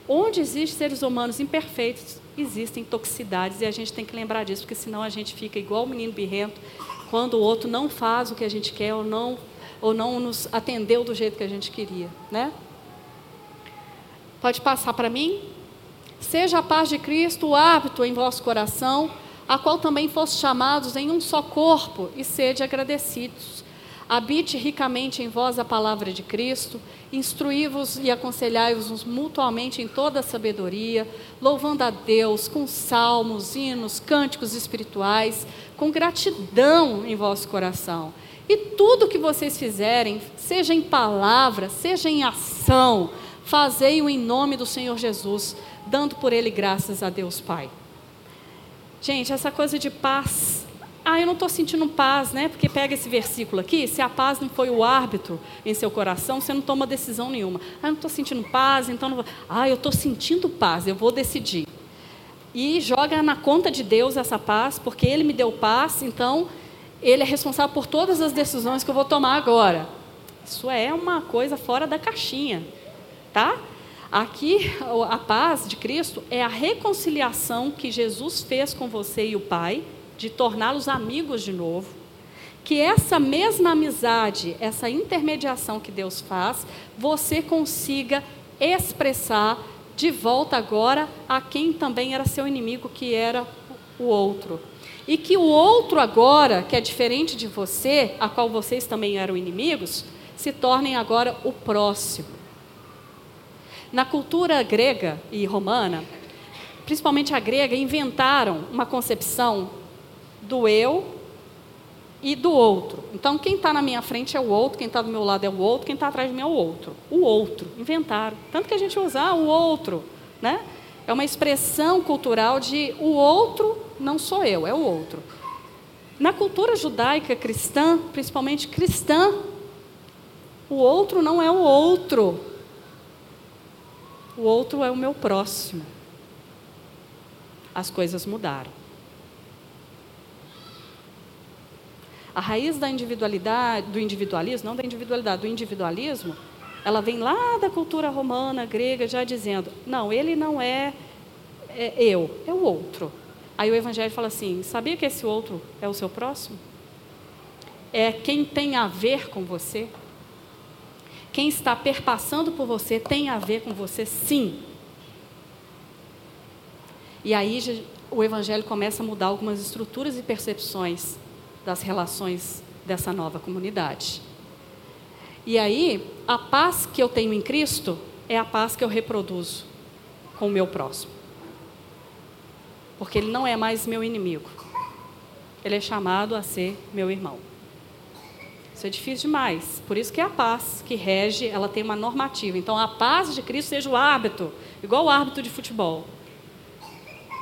Onde existem seres humanos imperfeitos, existem toxicidades e a gente tem que lembrar disso, porque senão a gente fica igual o menino birrento, quando o outro não faz o que a gente quer ou não, ou não nos atendeu do jeito que a gente queria. Né? Pode passar para mim? Seja a paz de Cristo o hábito em vosso coração, a qual também foste chamados em um só corpo, e sede agradecidos. Habite ricamente em vós a palavra de Cristo, instruí-vos e aconselhai-vos mutuamente em toda a sabedoria, louvando a Deus com salmos, hinos, cânticos espirituais, com gratidão em vosso coração. E tudo que vocês fizerem, seja em palavra, seja em ação, fazei-o em nome do Senhor Jesus, dando por ele graças a Deus Pai. Gente, essa coisa de paz ah, eu não estou sentindo paz, né? Porque pega esse versículo aqui, se a paz não foi o árbitro em seu coração, você não toma decisão nenhuma. Ah, eu não estou sentindo paz, então não vou. Ah, eu estou sentindo paz, eu vou decidir. E joga na conta de Deus essa paz, porque Ele me deu paz, então Ele é responsável por todas as decisões que eu vou tomar agora. Isso é uma coisa fora da caixinha, tá? Aqui, a paz de Cristo é a reconciliação que Jesus fez com você e o Pai de torná-los amigos de novo, que essa mesma amizade, essa intermediação que Deus faz, você consiga expressar de volta agora a quem também era seu inimigo, que era o outro. E que o outro agora, que é diferente de você, a qual vocês também eram inimigos, se tornem agora o próximo. Na cultura grega e romana, principalmente a grega, inventaram uma concepção do eu e do outro. Então, quem está na minha frente é o outro, quem está do meu lado é o outro, quem está atrás de mim é o outro. O outro, inventaram. Tanto que a gente usa ah, o outro, né? É uma expressão cultural de o outro não sou eu, é o outro. Na cultura judaica cristã, principalmente cristã, o outro não é o outro. O outro é o meu próximo. As coisas mudaram. A raiz da individualidade, do individualismo, não da individualidade, do individualismo, ela vem lá da cultura romana, grega, já dizendo: não, ele não é, é eu, é o outro. Aí o Evangelho fala assim: sabia que esse outro é o seu próximo? É quem tem a ver com você? Quem está perpassando por você tem a ver com você, sim. E aí o Evangelho começa a mudar algumas estruturas e percepções das relações dessa nova comunidade. E aí, a paz que eu tenho em Cristo é a paz que eu reproduzo com o meu próximo. Porque ele não é mais meu inimigo. Ele é chamado a ser meu irmão. Isso é difícil demais. Por isso que é a paz que rege, ela tem uma normativa. Então, a paz de Cristo seja o árbitro, igual o árbitro de futebol.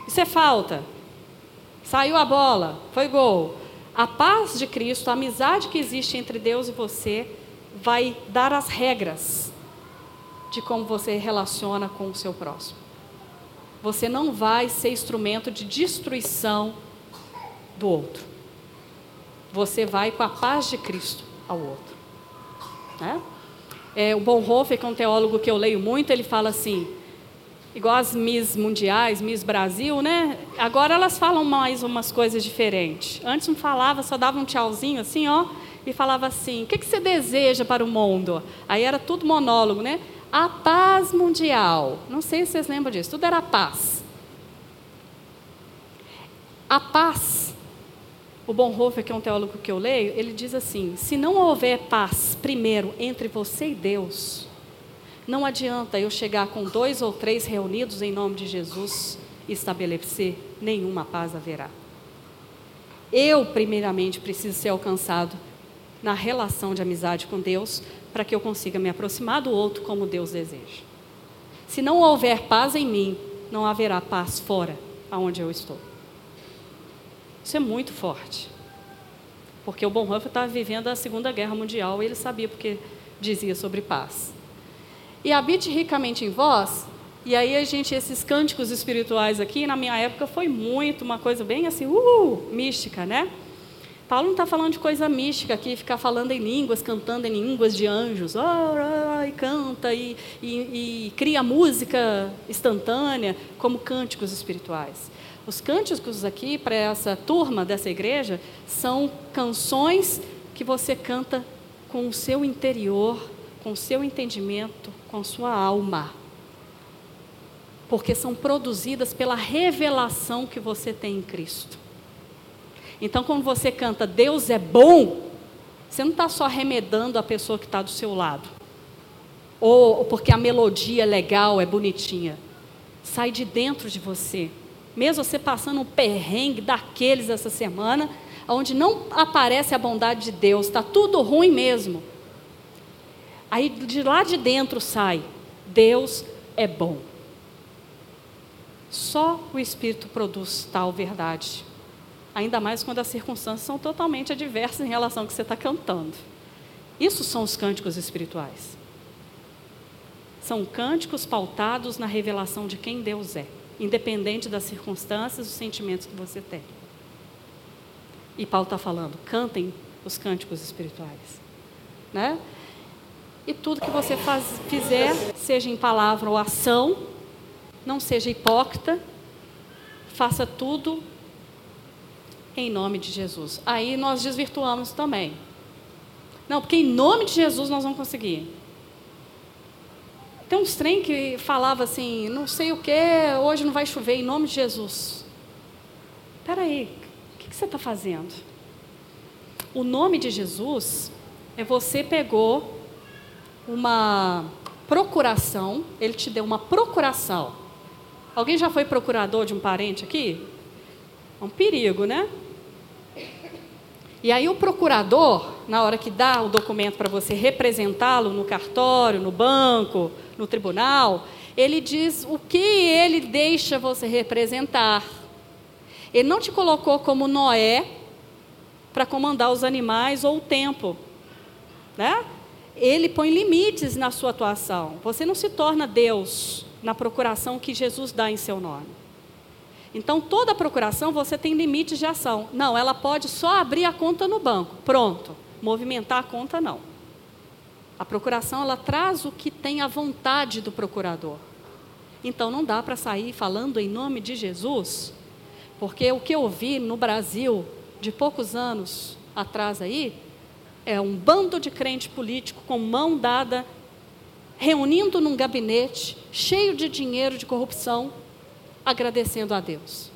Isso é falta. Saiu a bola, foi gol. A paz de Cristo, a amizade que existe entre Deus e você, vai dar as regras de como você relaciona com o seu próximo. Você não vai ser instrumento de destruição do outro. Você vai com a paz de Cristo ao outro. Né? É, o Bonhoeffer, que é um teólogo que eu leio muito, ele fala assim, igual as Miss Mundiais, Miss Brasil, né? Agora elas falam mais umas coisas diferentes. Antes não falava, só dava um tchauzinho assim, ó, e falava assim: o que, que você deseja para o mundo? Aí era tudo monólogo, né? A paz mundial. Não sei se vocês lembram disso, tudo era paz. A paz, o Bonhoeffer, que é um teólogo que eu leio, ele diz assim: se não houver paz primeiro entre você e Deus, não adianta eu chegar com dois ou três reunidos em nome de Jesus e estabelecer nenhuma paz haverá. Eu, primeiramente, preciso ser alcançado na relação de amizade com Deus para que eu consiga me aproximar do outro como Deus deseja. Se não houver paz em mim, não haverá paz fora aonde eu estou. Isso é muito forte. Porque o Bonhoeffer estava vivendo a Segunda Guerra Mundial e ele sabia porque dizia sobre paz. E habite ricamente em vós, e aí a gente, esses cânticos espirituais aqui, na minha época, foi muito uma coisa bem assim, uh, mística, né? Paulo não está falando de coisa mística aqui, ficar falando em línguas, cantando em línguas de anjos, oh, oh, e canta e, e, e cria música instantânea, como cânticos espirituais. Os cânticos aqui, para essa turma dessa igreja, são canções que você canta com o seu interior, com o seu entendimento, com a sua alma. Porque são produzidas pela revelação que você tem em Cristo. Então, quando você canta Deus é bom, você não está só remedando a pessoa que está do seu lado. Ou porque a melodia é legal, é bonitinha. Sai de dentro de você. Mesmo você passando um perrengue daqueles essa semana, onde não aparece a bondade de Deus, está tudo ruim mesmo. Aí de lá de dentro sai: Deus é bom. Só o Espírito produz tal verdade. Ainda mais quando as circunstâncias são totalmente adversas em relação ao que você está cantando. Isso são os cânticos espirituais. São cânticos pautados na revelação de quem Deus é, independente das circunstâncias, dos sentimentos que você tem. E Paulo está falando: cantem os cânticos espirituais. Né? E tudo que você faz, fizer, seja em palavra ou ação, não seja hipócrita, faça tudo em nome de Jesus. Aí nós desvirtuamos também. Não, porque em nome de Jesus nós vamos conseguir. Tem uns trem que falava assim, não sei o que, hoje não vai chover, em nome de Jesus. Espera aí, o que, que você está fazendo? O nome de Jesus é você pegou uma procuração, ele te deu uma procuração. Alguém já foi procurador de um parente aqui? É um perigo, né? E aí o procurador, na hora que dá o documento para você representá-lo no cartório, no banco, no tribunal, ele diz o que ele deixa você representar. Ele não te colocou como Noé para comandar os animais ou o tempo, né? Ele põe limites na sua atuação. Você não se torna Deus na procuração que Jesus dá em seu nome. Então, toda procuração você tem limites de ação. Não, ela pode só abrir a conta no banco. Pronto. Movimentar a conta, não. A procuração, ela traz o que tem a vontade do procurador. Então, não dá para sair falando em nome de Jesus, porque o que eu vi no Brasil, de poucos anos atrás aí, é um bando de crente político com mão dada, reunindo num gabinete, cheio de dinheiro de corrupção, agradecendo a Deus.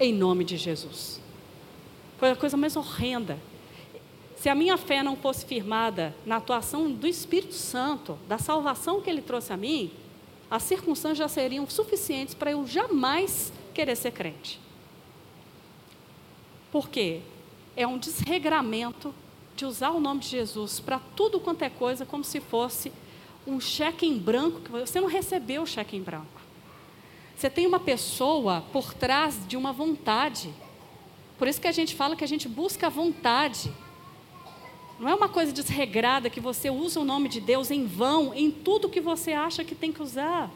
Em nome de Jesus. Foi a coisa mais horrenda. Se a minha fé não fosse firmada na atuação do Espírito Santo, da salvação que ele trouxe a mim, as circunstâncias já seriam suficientes para eu jamais querer ser crente. Por quê? É um desregramento de usar o nome de Jesus para tudo quanto é coisa, como se fosse um cheque em branco, você não recebeu o cheque em branco. Você tem uma pessoa por trás de uma vontade. Por isso que a gente fala que a gente busca a vontade. Não é uma coisa desregrada que você usa o nome de Deus em vão, em tudo que você acha que tem que usar.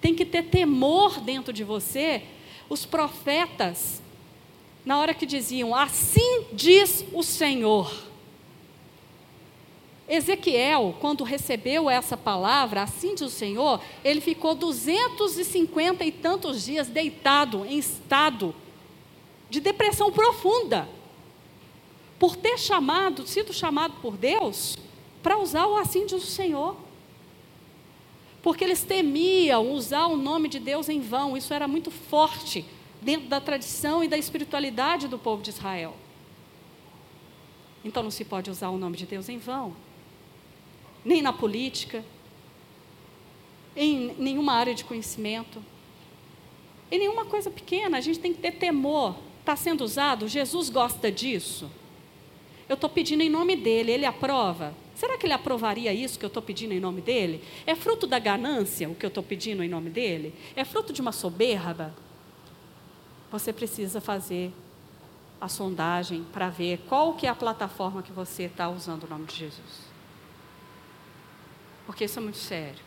Tem que ter temor dentro de você. Os profetas, na hora que diziam, assim diz o Senhor. Ezequiel, quando recebeu essa palavra, assim diz o Senhor, ele ficou 250 e tantos dias deitado em estado de depressão profunda por ter chamado, sido chamado por Deus para usar o assim diz o Senhor. Porque eles temiam usar o nome de Deus em vão, isso era muito forte dentro da tradição e da espiritualidade do povo de Israel. Então não se pode usar o nome de Deus em vão, nem na política, em nenhuma área de conhecimento, em nenhuma coisa pequena, a gente tem que ter temor. Está sendo usado? Jesus gosta disso? eu estou pedindo em nome dele, ele aprova? Será que ele aprovaria isso que eu estou pedindo em nome dele? É fruto da ganância o que eu estou pedindo em nome dele? É fruto de uma soberba? Você precisa fazer a sondagem para ver qual que é a plataforma que você está usando o nome de Jesus. Porque isso é muito sério.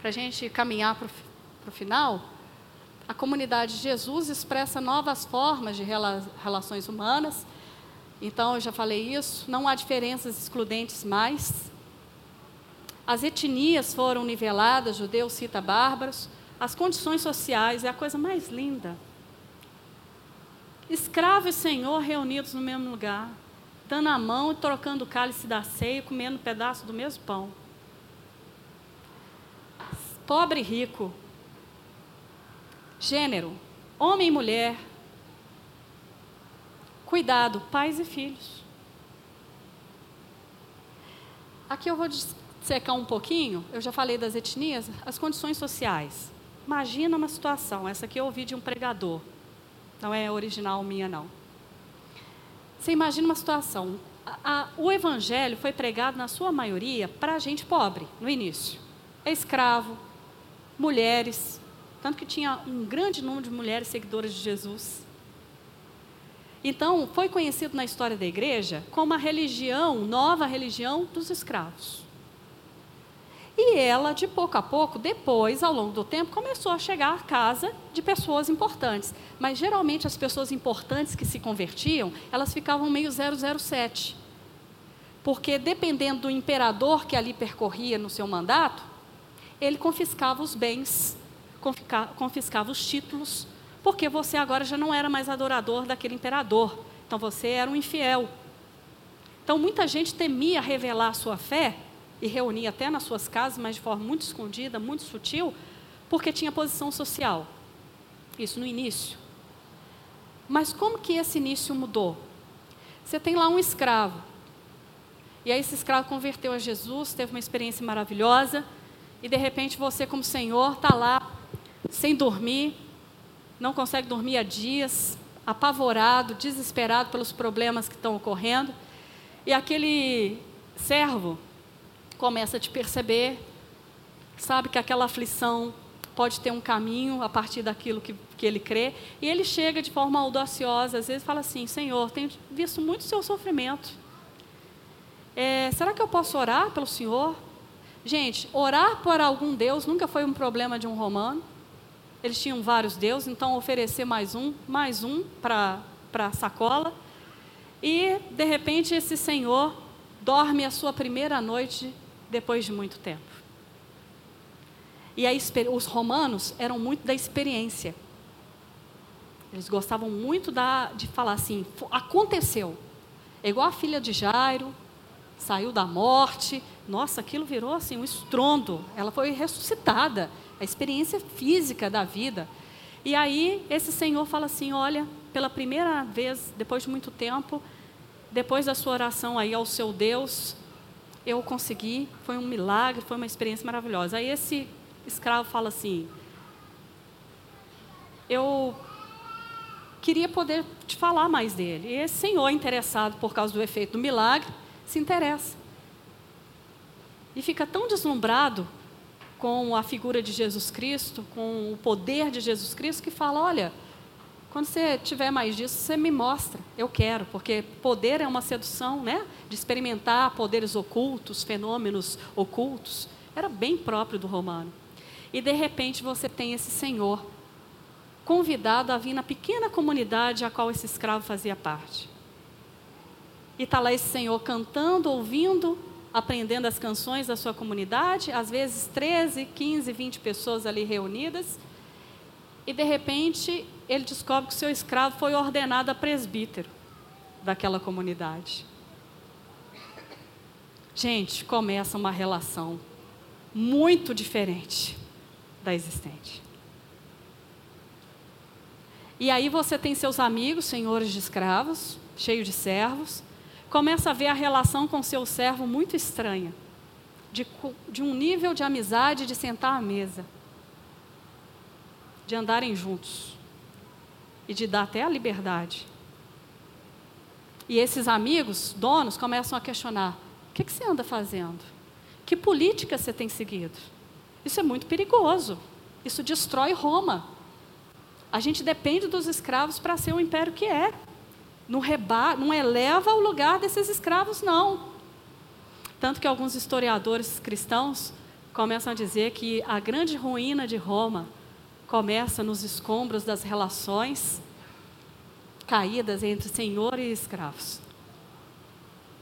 Para a gente caminhar para o final, a comunidade de Jesus expressa novas formas de rela relações humanas então, eu já falei isso, não há diferenças excludentes mais. As etnias foram niveladas, judeus, cita bárbaros. As condições sociais é a coisa mais linda. Escravo e senhor reunidos no mesmo lugar, dando a mão e trocando o cálice da ceia, comendo um pedaço do mesmo pão. Pobre e rico. Gênero, homem e mulher, Cuidado, pais e filhos. Aqui eu vou secar um pouquinho, eu já falei das etnias, as condições sociais. Imagina uma situação, essa aqui eu ouvi de um pregador, não é original minha, não. Você imagina uma situação, a, a, o evangelho foi pregado, na sua maioria, para gente pobre, no início. É escravo, mulheres, tanto que tinha um grande número de mulheres seguidoras de Jesus. Então, foi conhecido na história da igreja como a religião, nova religião dos escravos. E ela, de pouco a pouco, depois, ao longo do tempo, começou a chegar à casa de pessoas importantes. Mas geralmente as pessoas importantes que se convertiam, elas ficavam meio 007. Porque dependendo do imperador que ali percorria no seu mandato, ele confiscava os bens, confiscava os títulos, porque você agora já não era mais adorador daquele imperador. Então você era um infiel. Então muita gente temia revelar a sua fé e reunia até nas suas casas, mas de forma muito escondida, muito sutil, porque tinha posição social. Isso no início. Mas como que esse início mudou? Você tem lá um escravo. E aí esse escravo converteu a Jesus, teve uma experiência maravilhosa, e de repente você, como Senhor, está lá sem dormir, não consegue dormir há dias, apavorado, desesperado pelos problemas que estão ocorrendo. E aquele servo começa a te perceber, sabe que aquela aflição pode ter um caminho a partir daquilo que, que ele crê, e ele chega de forma audaciosa, às vezes fala assim: Senhor, tenho visto muito o seu sofrimento. É, será que eu posso orar pelo Senhor? Gente, orar por algum Deus nunca foi um problema de um romano. Eles tinham vários deuses, então oferecer mais um, mais um para a sacola. E, de repente, esse senhor dorme a sua primeira noite depois de muito tempo. E a, os romanos eram muito da experiência. Eles gostavam muito da, de falar assim: aconteceu. É igual a filha de Jairo, saiu da morte. Nossa, aquilo virou assim um estrondo. Ela foi ressuscitada a experiência física da vida. E aí esse senhor fala assim: olha, pela primeira vez, depois de muito tempo, depois da sua oração aí ao seu Deus, eu consegui, foi um milagre, foi uma experiência maravilhosa. Aí esse escravo fala assim: eu queria poder te falar mais dele. E esse senhor, interessado por causa do efeito do milagre, se interessa. E fica tão deslumbrado com a figura de Jesus Cristo, com o poder de Jesus Cristo, que fala: olha, quando você tiver mais disso, você me mostra. Eu quero, porque poder é uma sedução, né? De experimentar poderes ocultos, fenômenos ocultos. Era bem próprio do romano. E de repente você tem esse senhor convidado a vir na pequena comunidade a qual esse escravo fazia parte. E está lá esse senhor cantando, ouvindo, aprendendo as canções da sua comunidade, às vezes 13, 15, 20 pessoas ali reunidas. E de repente ele descobre que seu escravo foi ordenado a presbítero daquela comunidade. Gente, começa uma relação muito diferente da existente. E aí você tem seus amigos, senhores de escravos, cheios de servos, começa a ver a relação com seu servo muito estranha, de, de um nível de amizade, de sentar à mesa, de andarem juntos e de dar até a liberdade. E esses amigos, donos, começam a questionar: o que, que você anda fazendo? Que política você tem seguido? Isso é muito perigoso. Isso destrói Roma. A gente depende dos escravos para ser o império que é. Não, reba, não eleva o lugar desses escravos, não. Tanto que alguns historiadores cristãos começam a dizer que a grande ruína de Roma começa nos escombros das relações caídas entre senhor e escravos.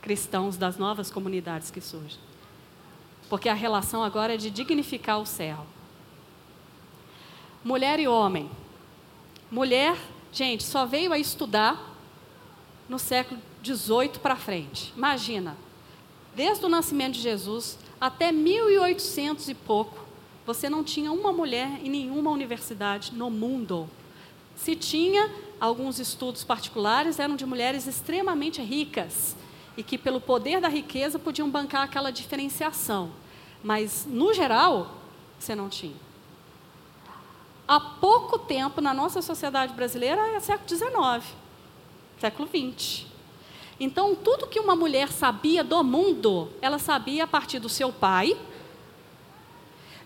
Cristãos das novas comunidades que surgem. Porque a relação agora é de dignificar o servo. Mulher e homem Mulher, gente, só veio a estudar no século XVIII para frente. Imagina, desde o nascimento de Jesus até 1800 e pouco, você não tinha uma mulher em nenhuma universidade no mundo. Se tinha, alguns estudos particulares eram de mulheres extremamente ricas e que, pelo poder da riqueza, podiam bancar aquela diferenciação. Mas, no geral, você não tinha há pouco tempo na nossa sociedade brasileira é século XIX, século XX. Então, tudo que uma mulher sabia do mundo, ela sabia a partir do seu pai.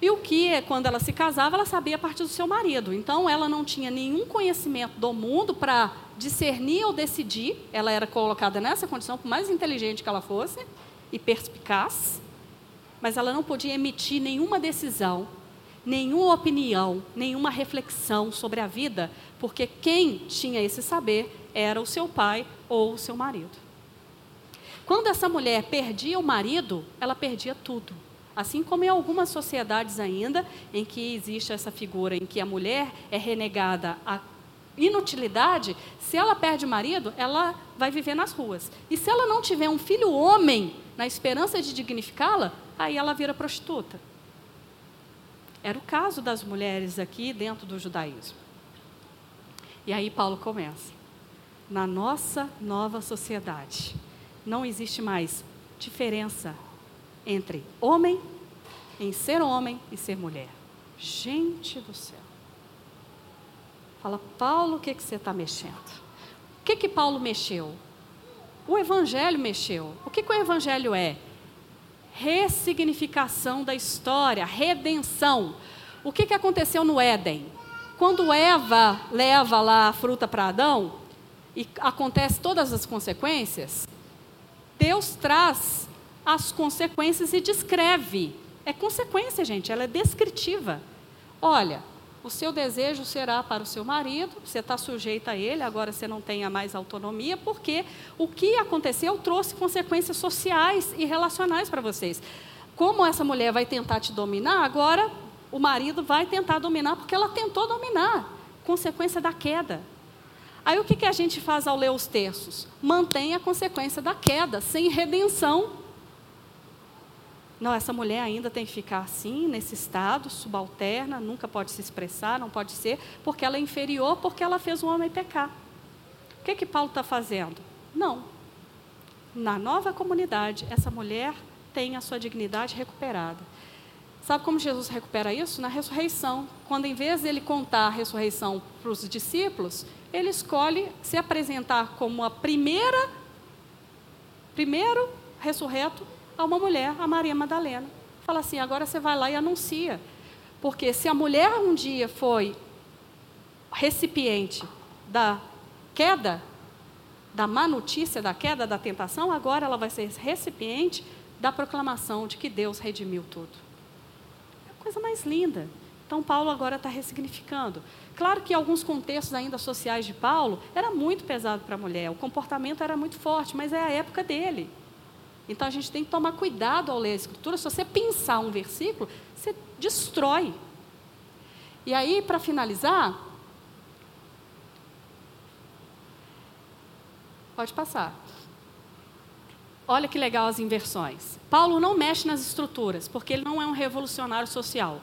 E o que, quando ela se casava, ela sabia a partir do seu marido. Então, ela não tinha nenhum conhecimento do mundo para discernir ou decidir. Ela era colocada nessa condição, por mais inteligente que ela fosse e perspicaz, mas ela não podia emitir nenhuma decisão nenhuma opinião, nenhuma reflexão sobre a vida, porque quem tinha esse saber era o seu pai ou o seu marido. Quando essa mulher perdia o marido, ela perdia tudo. Assim como em algumas sociedades ainda, em que existe essa figura em que a mulher é renegada a inutilidade, se ela perde o marido, ela vai viver nas ruas. E se ela não tiver um filho homem, na esperança de dignificá-la, aí ela vira prostituta. Era o caso das mulheres aqui dentro do judaísmo. E aí Paulo começa. Na nossa nova sociedade, não existe mais diferença entre homem, em ser homem e ser mulher. Gente do céu. Fala, Paulo, o que, que você está mexendo? O que, que Paulo mexeu? O Evangelho mexeu. O que, que o Evangelho é? ressignificação da história, redenção. O que, que aconteceu no Éden? Quando Eva leva lá a fruta para Adão, e acontece todas as consequências, Deus traz as consequências e descreve. É consequência, gente, ela é descritiva. Olha, o seu desejo será para o seu marido, você está sujeita a ele, agora você não tenha mais autonomia, porque o que aconteceu trouxe consequências sociais e relacionais para vocês. Como essa mulher vai tentar te dominar, agora o marido vai tentar dominar, porque ela tentou dominar consequência da queda. Aí o que, que a gente faz ao ler os textos? Mantém a consequência da queda, sem redenção. Não, essa mulher ainda tem que ficar assim, nesse estado, subalterna, nunca pode se expressar, não pode ser, porque ela é inferior, porque ela fez o homem pecar. O que, que Paulo está fazendo? Não. Na nova comunidade, essa mulher tem a sua dignidade recuperada. Sabe como Jesus recupera isso? Na ressurreição. Quando, em vez dele contar a ressurreição para os discípulos, ele escolhe se apresentar como a primeira, primeiro ressurreto a uma mulher, a Maria Madalena. Fala assim: agora você vai lá e anuncia. Porque se a mulher um dia foi recipiente da queda, da má notícia, da queda, da tentação, agora ela vai ser recipiente da proclamação de que Deus redimiu tudo. É a coisa mais linda. Então, Paulo agora está ressignificando. Claro que alguns contextos ainda sociais de Paulo era muito pesado para a mulher, o comportamento era muito forte, mas é a época dele. Então a gente tem que tomar cuidado ao ler a Escritura. Se você pensar um versículo, você destrói. E aí, para finalizar, pode passar. Olha que legal as inversões. Paulo não mexe nas estruturas, porque ele não é um revolucionário social.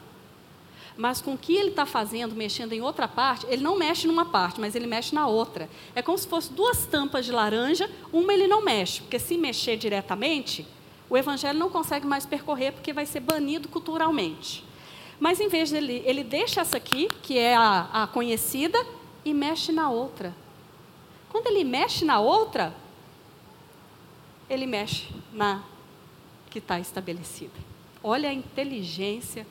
Mas com o que ele está fazendo, mexendo em outra parte, ele não mexe numa parte, mas ele mexe na outra. É como se fosse duas tampas de laranja, uma ele não mexe, porque se mexer diretamente, o evangelho não consegue mais percorrer, porque vai ser banido culturalmente. Mas em vez dele, ele deixa essa aqui, que é a, a conhecida, e mexe na outra. Quando ele mexe na outra, ele mexe na que está estabelecida. Olha a inteligência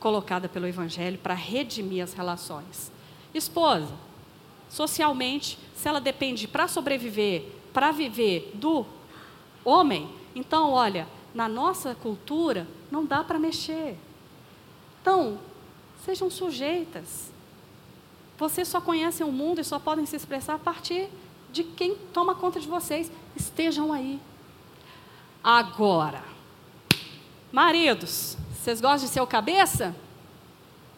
colocada pelo Evangelho para redimir as relações. Esposa, socialmente, se ela depende para sobreviver, para viver do homem, então, olha, na nossa cultura não dá para mexer. Então, sejam sujeitas. Vocês só conhecem o mundo e só podem se expressar a partir de quem toma conta de vocês. Estejam aí. Agora, maridos, vocês gostam de ser o cabeça?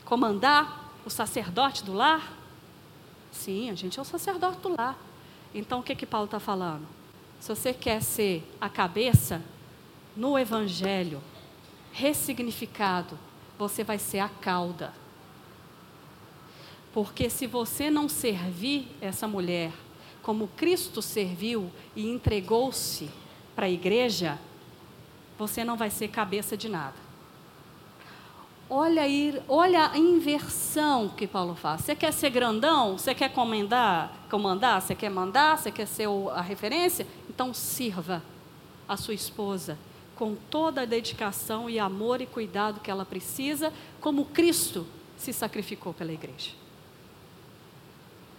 Comandar o sacerdote do lar? Sim, a gente é o sacerdote do lar. Então o que que Paulo está falando? Se você quer ser a cabeça no Evangelho, ressignificado, você vai ser a cauda. Porque se você não servir essa mulher como Cristo serviu e entregou-se para a igreja, você não vai ser cabeça de nada. Olha, aí, olha a inversão que Paulo faz. Você quer ser grandão? Você quer comandar? comandar? Você quer mandar? Você quer ser a referência? Então sirva a sua esposa com toda a dedicação e amor e cuidado que ela precisa, como Cristo se sacrificou pela igreja.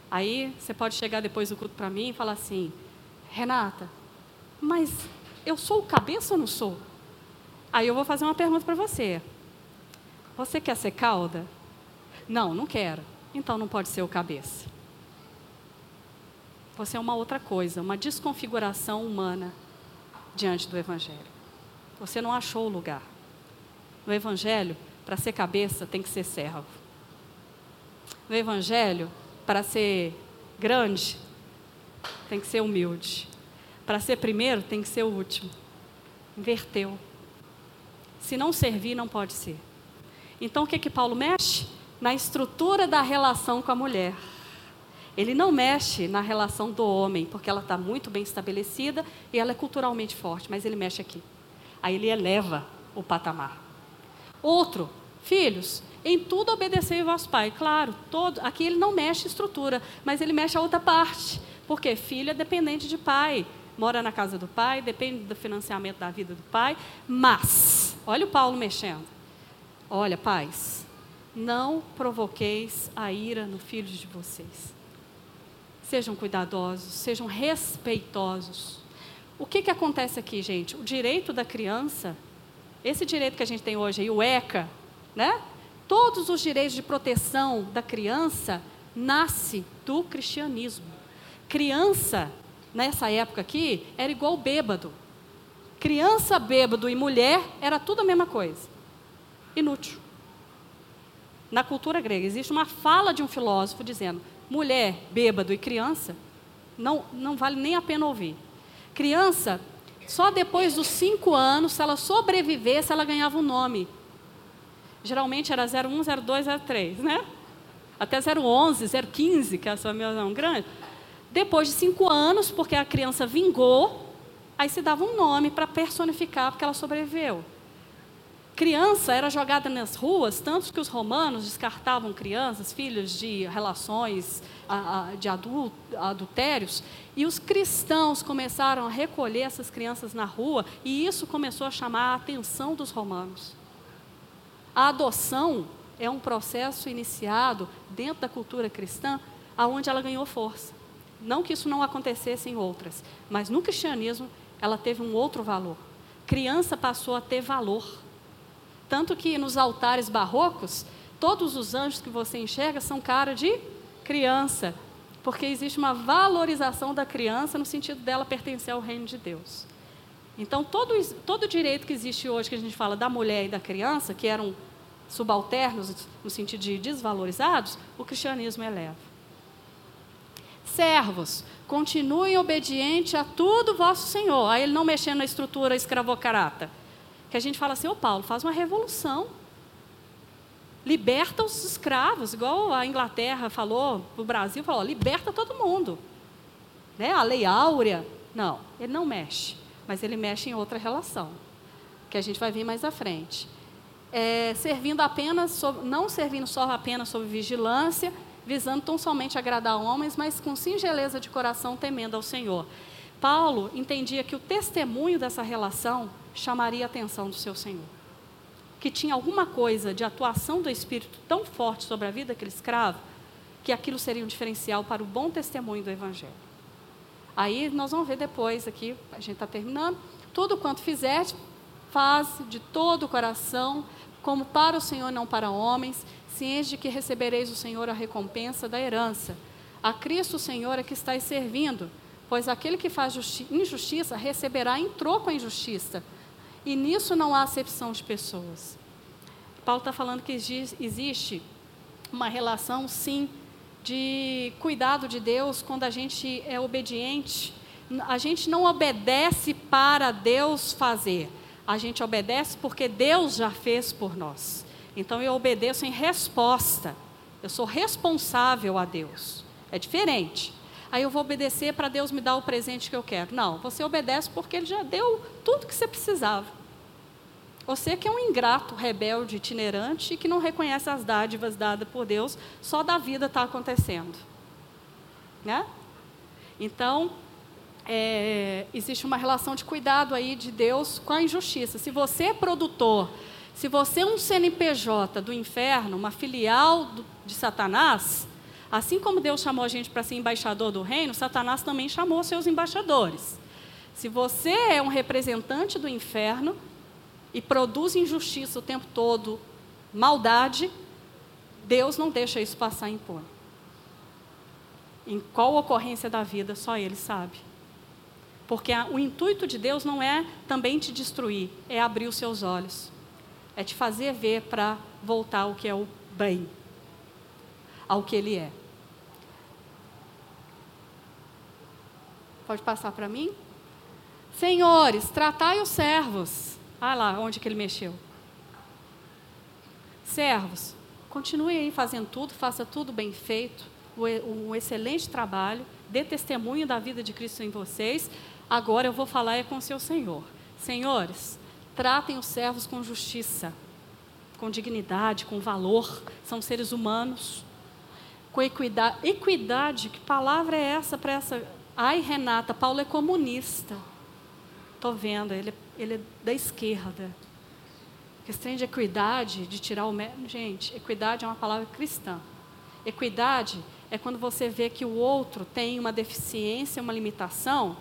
Aí você pode chegar depois do culto para mim e falar assim: Renata, mas eu sou o cabeça ou não sou? Aí eu vou fazer uma pergunta para você. Você quer ser cauda? Não, não quero. Então não pode ser o cabeça. Você é uma outra coisa, uma desconfiguração humana diante do Evangelho. Você não achou o lugar. No Evangelho, para ser cabeça, tem que ser servo. No Evangelho, para ser grande, tem que ser humilde. Para ser primeiro, tem que ser o último. Inverteu. Se não servir, não pode ser. Então o que que Paulo mexe? Na estrutura da relação com a mulher. Ele não mexe na relação do homem, porque ela está muito bem estabelecida e ela é culturalmente forte, mas ele mexe aqui. Aí ele eleva o patamar. Outro, filhos, em tudo obedecei o vosso pai. Claro, todo, aqui ele não mexe estrutura, mas ele mexe a outra parte. Porque filho é dependente de pai, mora na casa do pai, depende do financiamento da vida do pai. Mas, olha o Paulo mexendo. Olha, pais, não provoqueis a ira no filho de vocês. Sejam cuidadosos, sejam respeitosos. O que, que acontece aqui, gente? O direito da criança, esse direito que a gente tem hoje aí, o ECA, né? Todos os direitos de proteção da criança nasce do cristianismo. Criança, nessa época aqui, era igual bêbado. Criança, bêbado e mulher era tudo a mesma coisa inútil. Na cultura grega, existe uma fala de um filósofo dizendo: mulher, bêbado e criança, não, não vale nem a pena ouvir. Criança, só depois dos cinco anos, se ela sobrevivesse, ela ganhava um nome. Geralmente era 01, 02, 03, né? Até 011, 015, que é a sua minha grande. Depois de cinco anos, porque a criança vingou, aí se dava um nome para personificar, porque ela sobreviveu. Criança era jogada nas ruas, tanto que os romanos descartavam crianças, filhos de relações de adultérios, e os cristãos começaram a recolher essas crianças na rua, e isso começou a chamar a atenção dos romanos. A adoção é um processo iniciado dentro da cultura cristã, aonde ela ganhou força. Não que isso não acontecesse em outras, mas no cristianismo ela teve um outro valor. Criança passou a ter valor. Tanto que nos altares barrocos, todos os anjos que você enxerga são cara de criança, porque existe uma valorização da criança no sentido dela pertencer ao reino de Deus. Então, todo, todo direito que existe hoje, que a gente fala da mulher e da criança, que eram subalternos no sentido de desvalorizados, o cristianismo eleva. Servos, continuem obedientes a tudo vosso Senhor. Aí ele não mexendo na estrutura escravocrata que a gente fala assim, ô Paulo, faz uma revolução. Liberta os escravos, igual a Inglaterra falou, o Brasil falou, liberta todo mundo. Né? A lei áurea. Não, ele não mexe, mas ele mexe em outra relação, que a gente vai ver mais à frente. É, servindo apenas, não servindo só apenas sob vigilância, visando tão somente agradar homens, mas com singeleza de coração, temendo ao Senhor. Paulo entendia que o testemunho dessa relação chamaria a atenção do seu Senhor. Que tinha alguma coisa de atuação do Espírito tão forte sobre a vida daquele escravo, que aquilo seria um diferencial para o bom testemunho do Evangelho. Aí nós vamos ver depois aqui, a gente está terminando. Tudo quanto fizeste, faz de todo o coração, como para o Senhor, não para homens, ciente de que recebereis o Senhor a recompensa da herança. A Cristo, Senhor, é que estáis servindo, pois aquele que faz injustiça receberá em troco a injustiça, e nisso não há acepção de pessoas. Paulo está falando que existe uma relação, sim, de cuidado de Deus quando a gente é obediente. A gente não obedece para Deus fazer, a gente obedece porque Deus já fez por nós. Então eu obedeço em resposta. Eu sou responsável a Deus. É diferente. Aí eu vou obedecer para Deus me dar o presente que eu quero. Não, você obedece porque Ele já deu tudo que você precisava. Você que é um ingrato, rebelde, itinerante e que não reconhece as dádivas dadas por Deus, só da vida está acontecendo. Né? Então, é, existe uma relação de cuidado aí de Deus com a injustiça. Se você é produtor, se você é um CNPJ do inferno, uma filial do, de Satanás, assim como Deus chamou a gente para ser embaixador do reino, Satanás também chamou seus embaixadores. Se você é um representante do inferno, e produz injustiça o tempo todo, maldade, Deus não deixa isso passar impune. Em qual ocorrência da vida, só Ele sabe. Porque o intuito de Deus não é também te destruir, é abrir os seus olhos. É te fazer ver para voltar ao que é o bem, ao que Ele é. Pode passar para mim? Senhores, tratai os servos Olha lá onde que ele mexeu. Servos, continue aí fazendo tudo, faça tudo bem feito, um excelente trabalho, dê testemunho da vida de Cristo em vocês. Agora eu vou falar é com o seu Senhor. Senhores, tratem os servos com justiça, com dignidade, com valor, são seres humanos. Com equidade, equidade, que palavra é essa para essa? Ai, Renata, Paulo é comunista. Estou vendo, ele ele é da esquerda. Questão de equidade, de tirar o. Gente, equidade é uma palavra cristã. Equidade é quando você vê que o outro tem uma deficiência, uma limitação,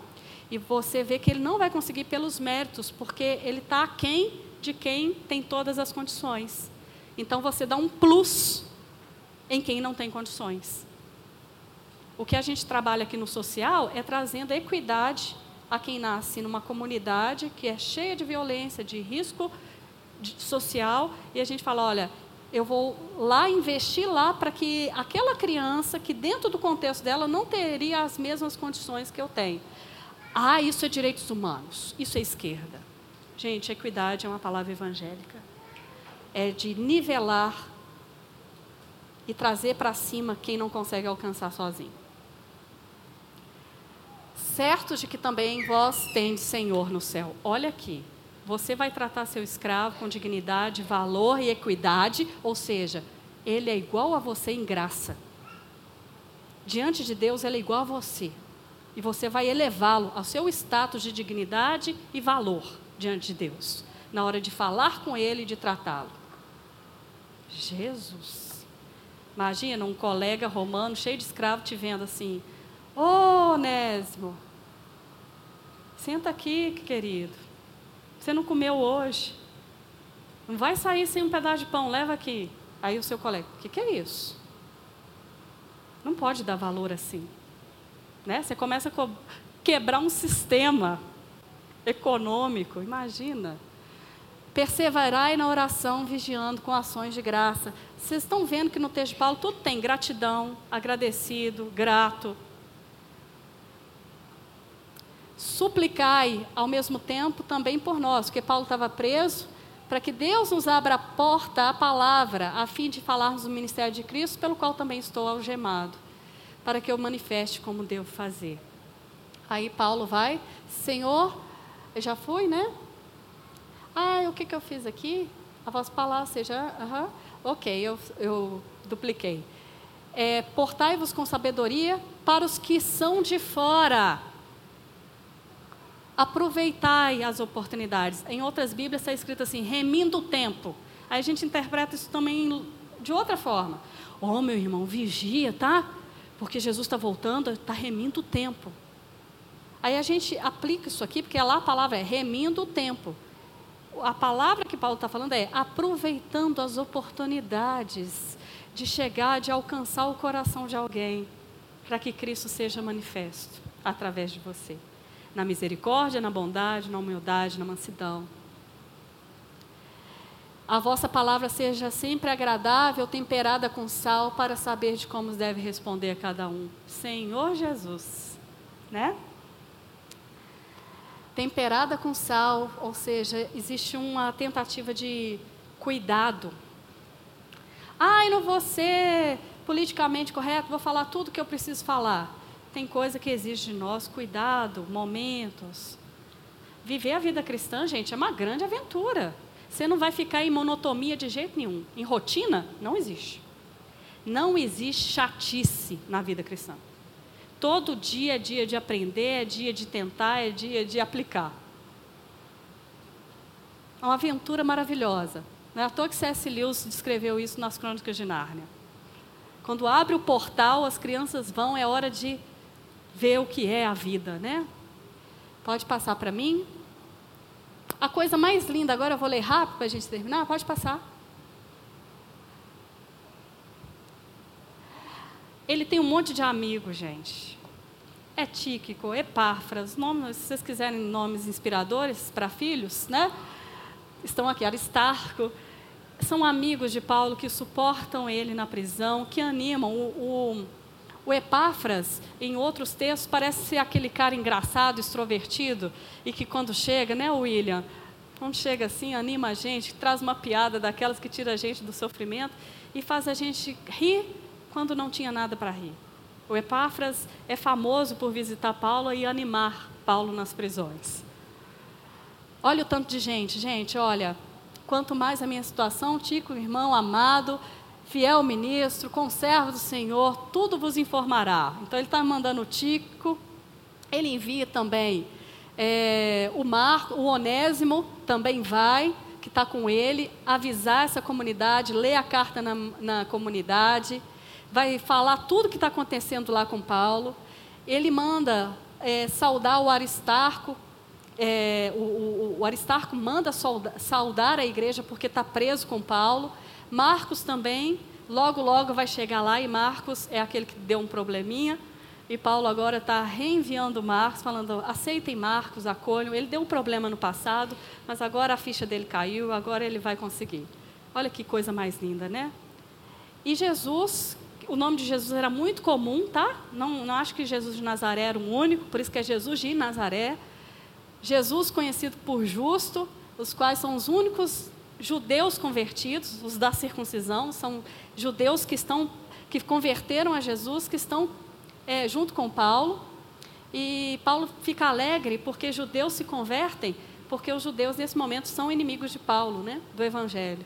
e você vê que ele não vai conseguir pelos méritos, porque ele está aquém de quem tem todas as condições. Então você dá um plus em quem não tem condições. O que a gente trabalha aqui no social é trazendo equidade a quem nasce numa comunidade que é cheia de violência, de risco social, e a gente fala: olha, eu vou lá investir lá para que aquela criança que dentro do contexto dela não teria as mesmas condições que eu tenho. Ah, isso é direitos humanos, isso é esquerda. Gente, equidade é uma palavra evangélica. É de nivelar e trazer para cima quem não consegue alcançar sozinho certos de que também vós tendes Senhor no céu. Olha aqui, você vai tratar seu escravo com dignidade, valor e equidade, ou seja, ele é igual a você em graça. Diante de Deus, ele é igual a você. E você vai elevá-lo ao seu status de dignidade e valor diante de Deus, na hora de falar com ele e de tratá-lo. Jesus. Imagina um colega romano cheio de escravo te vendo assim: Ô oh, Onésimo, senta aqui, querido. Você não comeu hoje. Não vai sair sem um pedaço de pão, leva aqui. Aí o seu colega, o que, que é isso? Não pode dar valor assim. Né? Você começa a quebrar um sistema econômico, imagina. Perseverai na oração, vigiando com ações de graça. Vocês estão vendo que no texto de Paulo tudo tem gratidão, agradecido, grato. Suplicai ao mesmo tempo também por nós, porque Paulo estava preso, para que Deus nos abra a porta à palavra, a fim de falarmos do ministério de Cristo, pelo qual também estou algemado, para que eu manifeste como devo fazer. Aí Paulo vai, Senhor, eu já fui, né? Ah, o que, que eu fiz aqui? A vossa palavra seja, uh ok, eu, eu dupliquei. É, Portai-vos com sabedoria para os que são de fora aproveitai as oportunidades. Em outras Bíblias está escrito assim, remindo o tempo. Aí a gente interpreta isso também de outra forma. Oh, meu irmão, vigia, tá? Porque Jesus está voltando, está remindo o tempo. Aí a gente aplica isso aqui, porque lá a palavra é remindo o tempo. A palavra que Paulo está falando é aproveitando as oportunidades de chegar, de alcançar o coração de alguém, para que Cristo seja manifesto através de você na misericórdia, na bondade, na humildade, na mansidão. A vossa palavra seja sempre agradável, temperada com sal, para saber de como deve responder a cada um. Senhor Jesus, né? Temperada com sal, ou seja, existe uma tentativa de cuidado. Ah, eu não vou ser politicamente correto, vou falar tudo que eu preciso falar tem coisa que exige de nós cuidado, momentos. Viver a vida cristã, gente, é uma grande aventura. Você não vai ficar em monotonia de jeito nenhum. Em rotina, não existe. Não existe chatice na vida cristã. Todo dia é dia de aprender, é dia de tentar, é dia de aplicar. É uma aventura maravilhosa. Não é à toa que C.S. Lewis descreveu isso nas Crônicas de Nárnia. Quando abre o portal, as crianças vão, é hora de ver o que é a vida, né? Pode passar para mim? A coisa mais linda, agora eu vou ler rápido para a gente terminar, pode passar. Ele tem um monte de amigos, gente. É Tíquico, Epáfras, nomes, se vocês quiserem nomes inspiradores para filhos, né? Estão aqui, Aristarco. São amigos de Paulo que suportam ele na prisão, que animam o, o o Epáfras, em outros textos, parece ser aquele cara engraçado, extrovertido, e que quando chega, né, William? Quando chega assim, anima a gente, traz uma piada daquelas que tira a gente do sofrimento e faz a gente rir quando não tinha nada para rir. O Epáfras é famoso por visitar Paulo e animar Paulo nas prisões. Olha o tanto de gente, gente, olha, quanto mais a minha situação, Tico, irmão amado, fiel ministro, conservo do Senhor, tudo vos informará. Então ele está mandando o Tico, ele envia também é, o Marco, o Onésimo também vai, que está com ele, avisar essa comunidade, ler a carta na, na comunidade, vai falar tudo que está acontecendo lá com Paulo. Ele manda é, saudar o Aristarco, é, o, o, o, Aristarco manda saudar a igreja porque está preso com Paulo. Marcos também, logo, logo vai chegar lá e Marcos é aquele que deu um probleminha. E Paulo agora está reenviando Marcos, falando: aceitem Marcos, acolham. Ele deu um problema no passado, mas agora a ficha dele caiu, agora ele vai conseguir. Olha que coisa mais linda, né? E Jesus, o nome de Jesus era muito comum, tá? Não, não acho que Jesus de Nazaré era o único, por isso que é Jesus de Nazaré. Jesus conhecido por justo, os quais são os únicos judeus convertidos, os da circuncisão, são judeus que estão que converteram a Jesus, que estão é, junto com Paulo. E Paulo fica alegre porque judeus se convertem porque os judeus nesse momento são inimigos de Paulo, né, do Evangelho.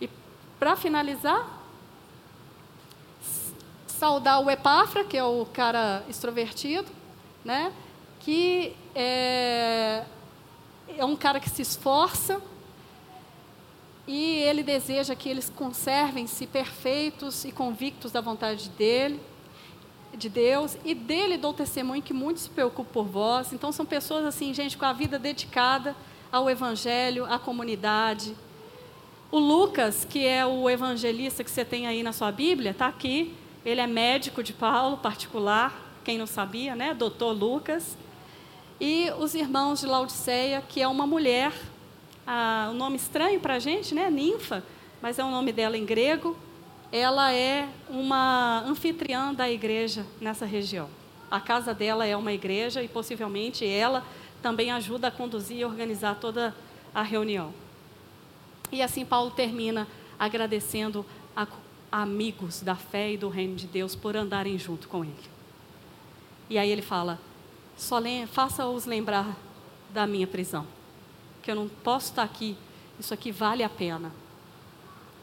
E para finalizar, saudar o Epáfra, que é o cara extrovertido, né, que é, é um cara que se esforça e ele deseja que eles conservem-se perfeitos e convictos da vontade dele, de Deus, e dele dou testemunho que muito se preocupa por vós. Então são pessoas assim, gente, com a vida dedicada ao evangelho, à comunidade. O Lucas, que é o evangelista que você tem aí na sua Bíblia, está aqui. Ele é médico de Paulo, particular, quem não sabia, né? Doutor Lucas. E os irmãos de Laodiceia, que é uma mulher ah, um nome estranho para a gente, né? Ninfa, mas é o nome dela em grego. Ela é uma anfitriã da igreja nessa região. A casa dela é uma igreja e possivelmente ela também ajuda a conduzir e organizar toda a reunião. E assim Paulo termina agradecendo a amigos da fé e do reino de Deus por andarem junto com ele. E aí ele fala: só faça-os lembrar da minha prisão que eu não posso estar aqui, isso aqui vale a pena.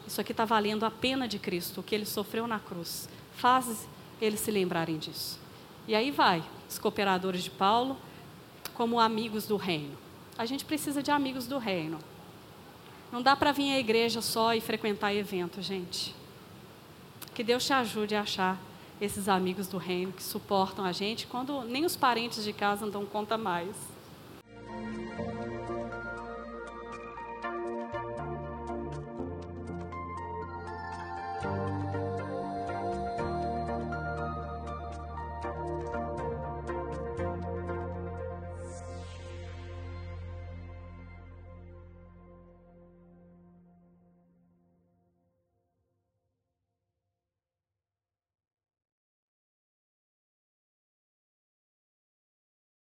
Isso aqui está valendo a pena de Cristo, o que ele sofreu na cruz. Faz eles se lembrarem disso. E aí vai, os cooperadores de Paulo, como amigos do reino. A gente precisa de amigos do reino. Não dá para vir à igreja só e frequentar evento, gente. Que Deus te ajude a achar esses amigos do reino que suportam a gente quando nem os parentes de casa não dão conta mais.